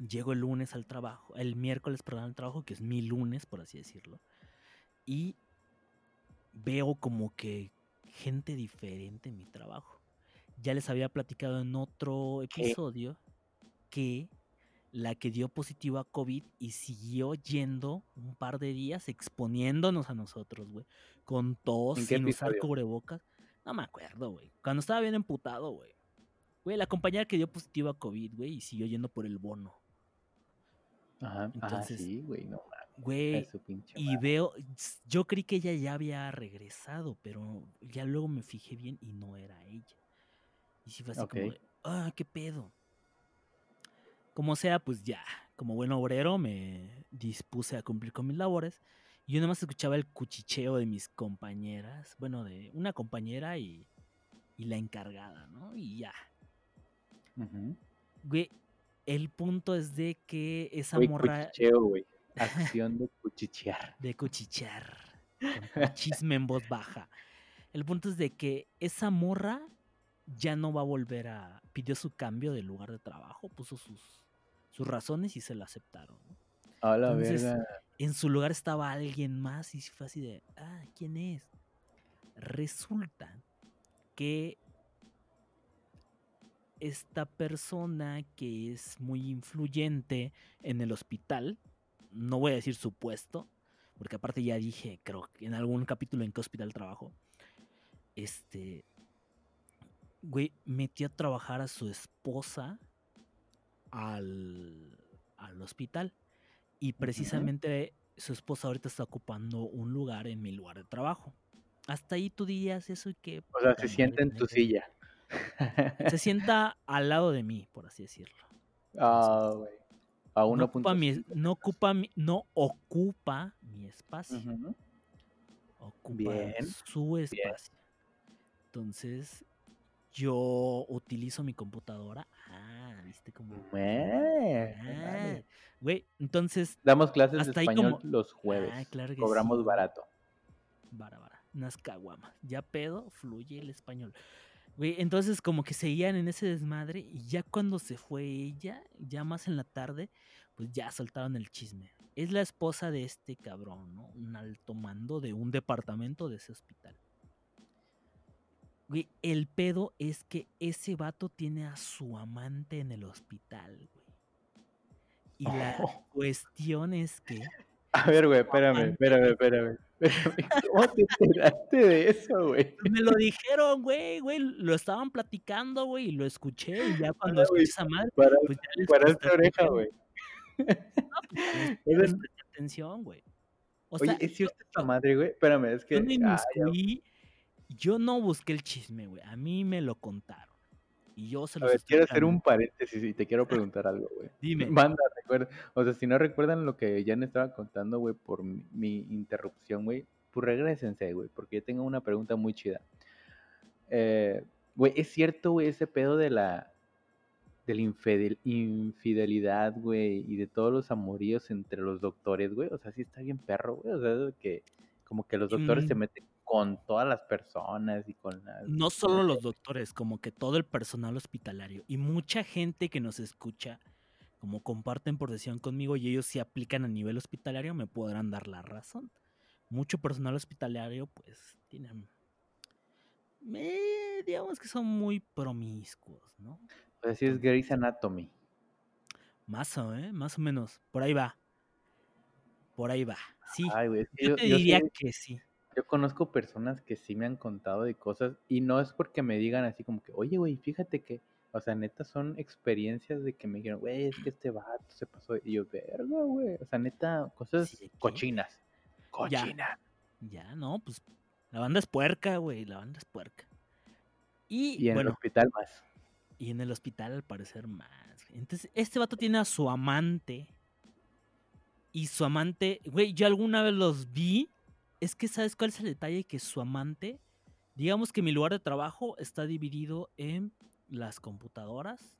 llego el lunes al trabajo, el miércoles, perdón, al trabajo, que es mi lunes, por así decirlo. Y veo como que gente diferente en mi trabajo. Ya les había platicado en otro episodio que la que dio positivo a COVID y siguió yendo un par de días exponiéndonos a nosotros, güey. Con tos, sin usar cubrebocas. No me acuerdo, güey. Cuando estaba bien emputado, güey. Güey, la compañera que dio positivo a COVID, güey, y siguió yendo por el bono. Ajá, Entonces, sí, güey, no Güey, y veo, yo creí que ella ya había regresado, pero ya luego me fijé bien y no era ella. Y sí fue así como, ah, qué pedo. Como sea, pues ya, como buen obrero me dispuse a cumplir con mis labores. Y yo nomás escuchaba el cuchicheo de mis compañeras, bueno, de una compañera y, y la encargada, ¿no? Y ya. Güey, el punto es de que esa morra. Cuchicheo, güey. Acción de cuchichear. De cuchichear. chisme en voz baja. El punto es de que esa morra ya no va a volver a. Pidió su cambio de lugar de trabajo, puso sus, sus razones y se la aceptaron. A la verga. En su lugar estaba alguien más y fue así de. Ah, ¿quién es? Resulta que esta persona que es muy influyente en el hospital, no voy a decir su puesto, porque aparte ya dije, creo que en algún capítulo en qué hospital trabajo, este, güey, metió a trabajar a su esposa al, al hospital. Y precisamente su esposa ahorita está ocupando un lugar en mi lugar de trabajo. Hasta ahí tú dirías eso y que... O sea, se siente en tu silla. Se sienta al lado de mí, por así decirlo. Ah, güey. A no ocupa, mi, no, ocupa mi, no ocupa mi espacio. Ocupa su espacio. Entonces, yo utilizo mi computadora. Ah, viste como. Ah, güey, entonces. Damos clases de español los jueves. Ah, claro que Cobramos barato. Bara, bara. Unas caguamas. Ya pedo, fluye el español entonces como que seguían en ese desmadre y ya cuando se fue ella, ya más en la tarde, pues ya soltaron el chisme. Es la esposa de este cabrón, ¿no? Un alto mando de un departamento de ese hospital. Güey, el pedo es que ese vato tiene a su amante en el hospital, güey. Y la cuestión es que... A ver, güey, espérame, espérame, espérame. ¿Cómo te enteraste de eso, güey? Me lo dijeron, güey, güey, lo estaban platicando, güey, y lo escuché, y ya cuando ah, escuché esa madre, para, pues ya les para esta oreja, güey. No, pues atención, güey. O Oye, sea, ¿es cierto esta madre, güey? Espérame, es que... Yo, ah, yo no busqué el chisme, güey, a mí me lo contaron. Y yo se los A ver, quiero hacer un paréntesis y te quiero preguntar algo, güey. Dime. Manda, recuerda. O sea, si no recuerdan lo que Jan estaba contando, güey, por mi, interrupción, güey, pues regresense, güey, porque yo tengo una pregunta muy chida. Eh, güey, ¿es cierto, güey, ese pedo de la de la infidelidad, güey, y de todos los amoríos entre los doctores, güey? O sea, sí está bien perro, güey. O sea, que como que los doctores se mm. meten con todas las personas y con las... No solo los doctores, como que todo el personal hospitalario y mucha gente que nos escucha, como comparten por decisión conmigo y ellos se aplican a nivel hospitalario, me podrán dar la razón. Mucho personal hospitalario, pues, tienen... digamos que son muy promiscuos, ¿no? Pues así es Grey's Anatomy. Más o, ¿eh? Más o menos. Por ahí va. Por ahí va. Sí. yo, te diría que sí. Yo conozco personas que sí me han contado de cosas y no es porque me digan así como que, oye, güey, fíjate que, o sea, neta son experiencias de que me dijeron, güey, es que este vato se pasó. Y yo, verga, güey. O sea, neta, cosas cochinas. Cochina. Ya. no, pues la banda es puerca, güey, la banda es puerca. Y, en el hospital más. Y en el hospital al parecer más. Entonces, este vato tiene a su amante. Y su amante, güey, yo alguna vez los vi es que, ¿sabes cuál es el detalle? Que su amante, digamos que mi lugar de trabajo está dividido en las computadoras.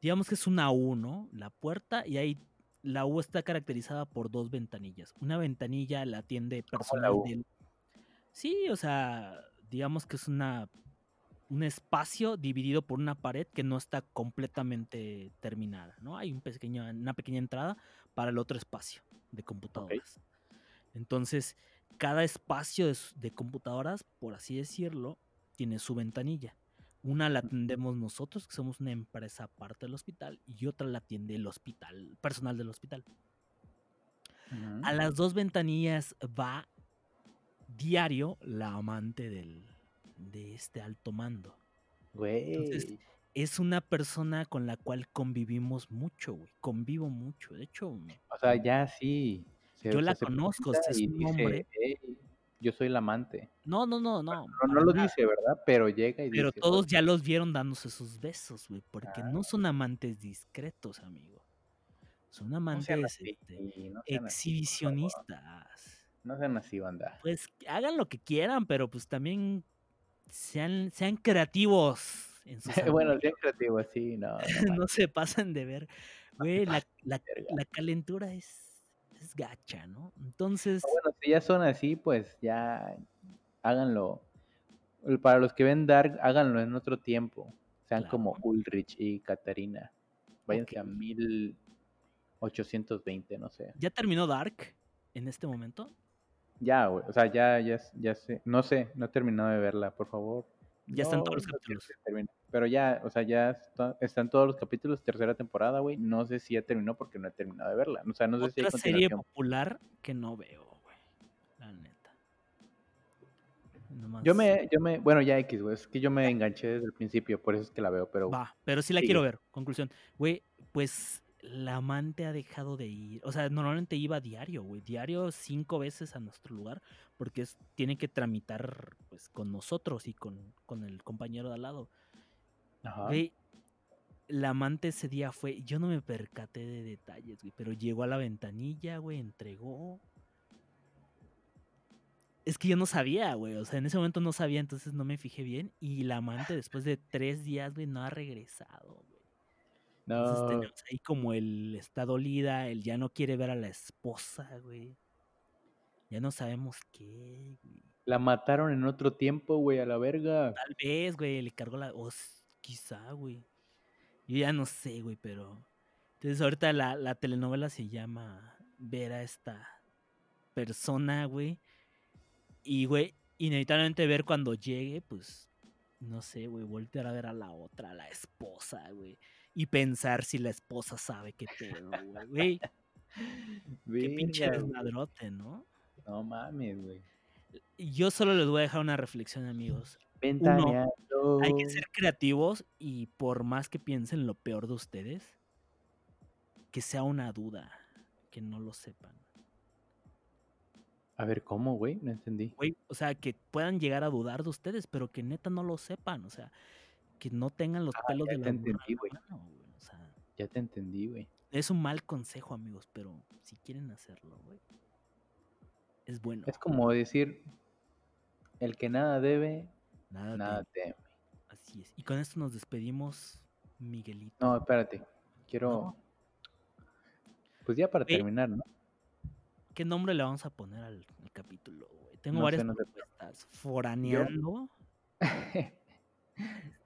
Digamos que es una U, ¿no? La puerta y ahí la U está caracterizada por dos ventanillas. Una ventanilla la atiende personal del... Sí, o sea, digamos que es una un espacio dividido por una pared que no está completamente terminada, ¿no? Hay un pequeño, una pequeña entrada para el otro espacio de computadoras. Entonces, cada espacio de, computadoras, por así decirlo, tiene su ventanilla. Una la atendemos nosotros, que somos una empresa aparte del hospital, y otra la atiende el hospital, personal del hospital. A las dos ventanillas va diario la amante del, de este alto mando. Entonces, es una persona con la cual convivimos mucho, güey. Convivo mucho. De hecho, o sea, ya sí. Yo la conozco, es un hombre. yo soy el amante. No, no, no, no. No, lo dice, ¿verdad? Pero llega y Pero dice. Pero todos ya los vieron dándose sus besos, güey. Porque no son amantes discretos, amigo. Son amantes este, exhibicionistas. No sean así, banda. Pues hagan lo que quieran, pero pues también sean, sean creativos. En bueno, sean creativos, sí, no. No, se pasan de ver. Güey, la, la, calentura es, es gacha, ¿no? Entonces. Bueno, si ya son así, pues ya háganlo. Para los que ven Dark, háganlo en otro tiempo. Sean como Ulrich y Katarina. Váyanse a 1820, no sé. ¿Ya terminó Dark en este momento? Ya, güey. O sea, ya, ya, ya sé. No sé, no he terminado de verla, por favor. Ya están todos los capítulos. Pero ya, o sea, ya están todos los capítulos, tercera temporada, güey. No sé si ya terminó porque no he terminado de verla. O sea, no sé si hay serie popular que no veo, güey. La neta. Yo me, yo me, bueno, ya X, güey. Es que yo me enganché desde el principio, por eso es que la veo, pero. Va, pero sí la quiero ver. Conclusión. Güey, pues la amante ha dejado de ir. O sea, normalmente iba diario, güey. Diario cinco veces a nuestro lugar. Porque es, tiene que tramitar pues con nosotros y con, el compañero de al lado. Ajá. Güey, la amante ese día fue. Yo no me percaté de detalles, güey. Pero llegó a la ventanilla, güey. Entregó. Es que yo no sabía, güey. O sea, en ese momento no sabía, entonces no me fijé bien. Y la amante después de tres días, güey, no ha regresado, güey. No. tenemos ahí como el está dolida, él ya no quiere ver a la esposa, güey. Ya no sabemos qué, güey. La mataron en otro tiempo, güey, a la verga. Tal vez, güey, le cargó la. O quizá, güey. Yo ya no sé, güey, pero. Entonces, ahorita la, la telenovela se llama Ver a esta persona, güey. Y, güey, inevitablemente ver cuando llegue, pues. No sé, güey, voltear a ver a la otra, a la esposa, güey y pensar si la esposa sabe qué pedo, güey. Qué pinche desmadrote, ¿no? No mames, güey. Yo solo les voy a dejar una reflexión, amigos. hay que ser creativos y por más que piensen lo peor de ustedes, que sea una duda, que no lo sepan. A ver, ¿cómo, güey? No entendí. Güey, o sea, que puedan llegar a dudar de ustedes, pero que neta no lo sepan. O sea, que no tengan los ah, pelos de la entendí, güey. ya te entendí, güey. Es un mal consejo, amigos, pero si quieren hacerlo, güey, es bueno. Es como decir, el que nada debe, nada, teme. Así es. Y con esto nos despedimos, Miguelito. No, espérate. Quiero... Pues ya para terminar, ¿no? ¿Qué nombre le vamos a poner al, capítulo, güey? Tengo varias propuestas. Foraneando.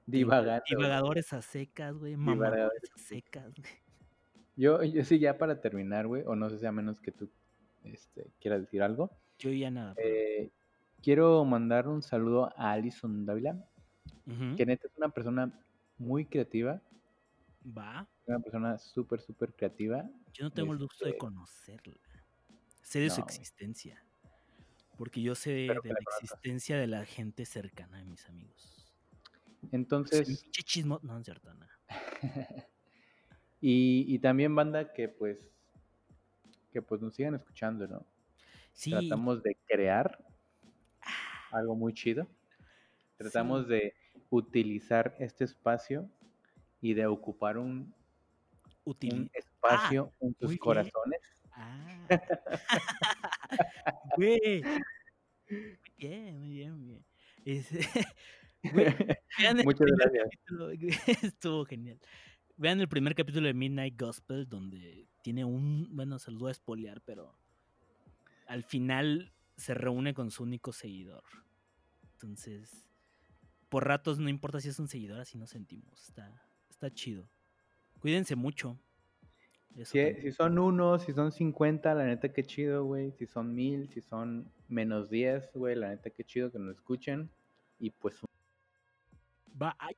Divagadores a secas, güey. Mamadores a secas, güey. Yo, yo sí, ya para terminar, güey, o no sé si a menos que tú este, quieras decir algo. Yo ya nada. Eh, quiero mandar un saludo a Alison Dávila, que neta es una persona muy creativa. Va. Una persona súper, súper creativa. Yo no tengo el gusto de este conocerla. Sé de su existencia. Porque yo sé de la existencia de la gente cercana de mis amigos. Entonces. chismo. No, es cierto, y, también banda que pues. Que pues nos sigan escuchando, ¿no? Sí. Tratamos de crear algo muy chido. Tratamos de utilizar este espacio y de ocupar un, espacio ah, en tus corazones. Ah. muy bien, muy bien, muy bien. Muchas gracias. estuvo genial. Vean el primer capítulo de Midnight Gospel, donde tiene un. Bueno, se los voy a espolear, pero. Al final se reúne con su único seguidor. Entonces. Por ratos no importa si es un seguidor, así nos sentimos. Está, está chido. Cuídense mucho. Si, son uno, si son 50, la neta que chido, güey. Si son mil, si son menos 10, güey, la neta que chido que nos escuchen. Y pues... Bye.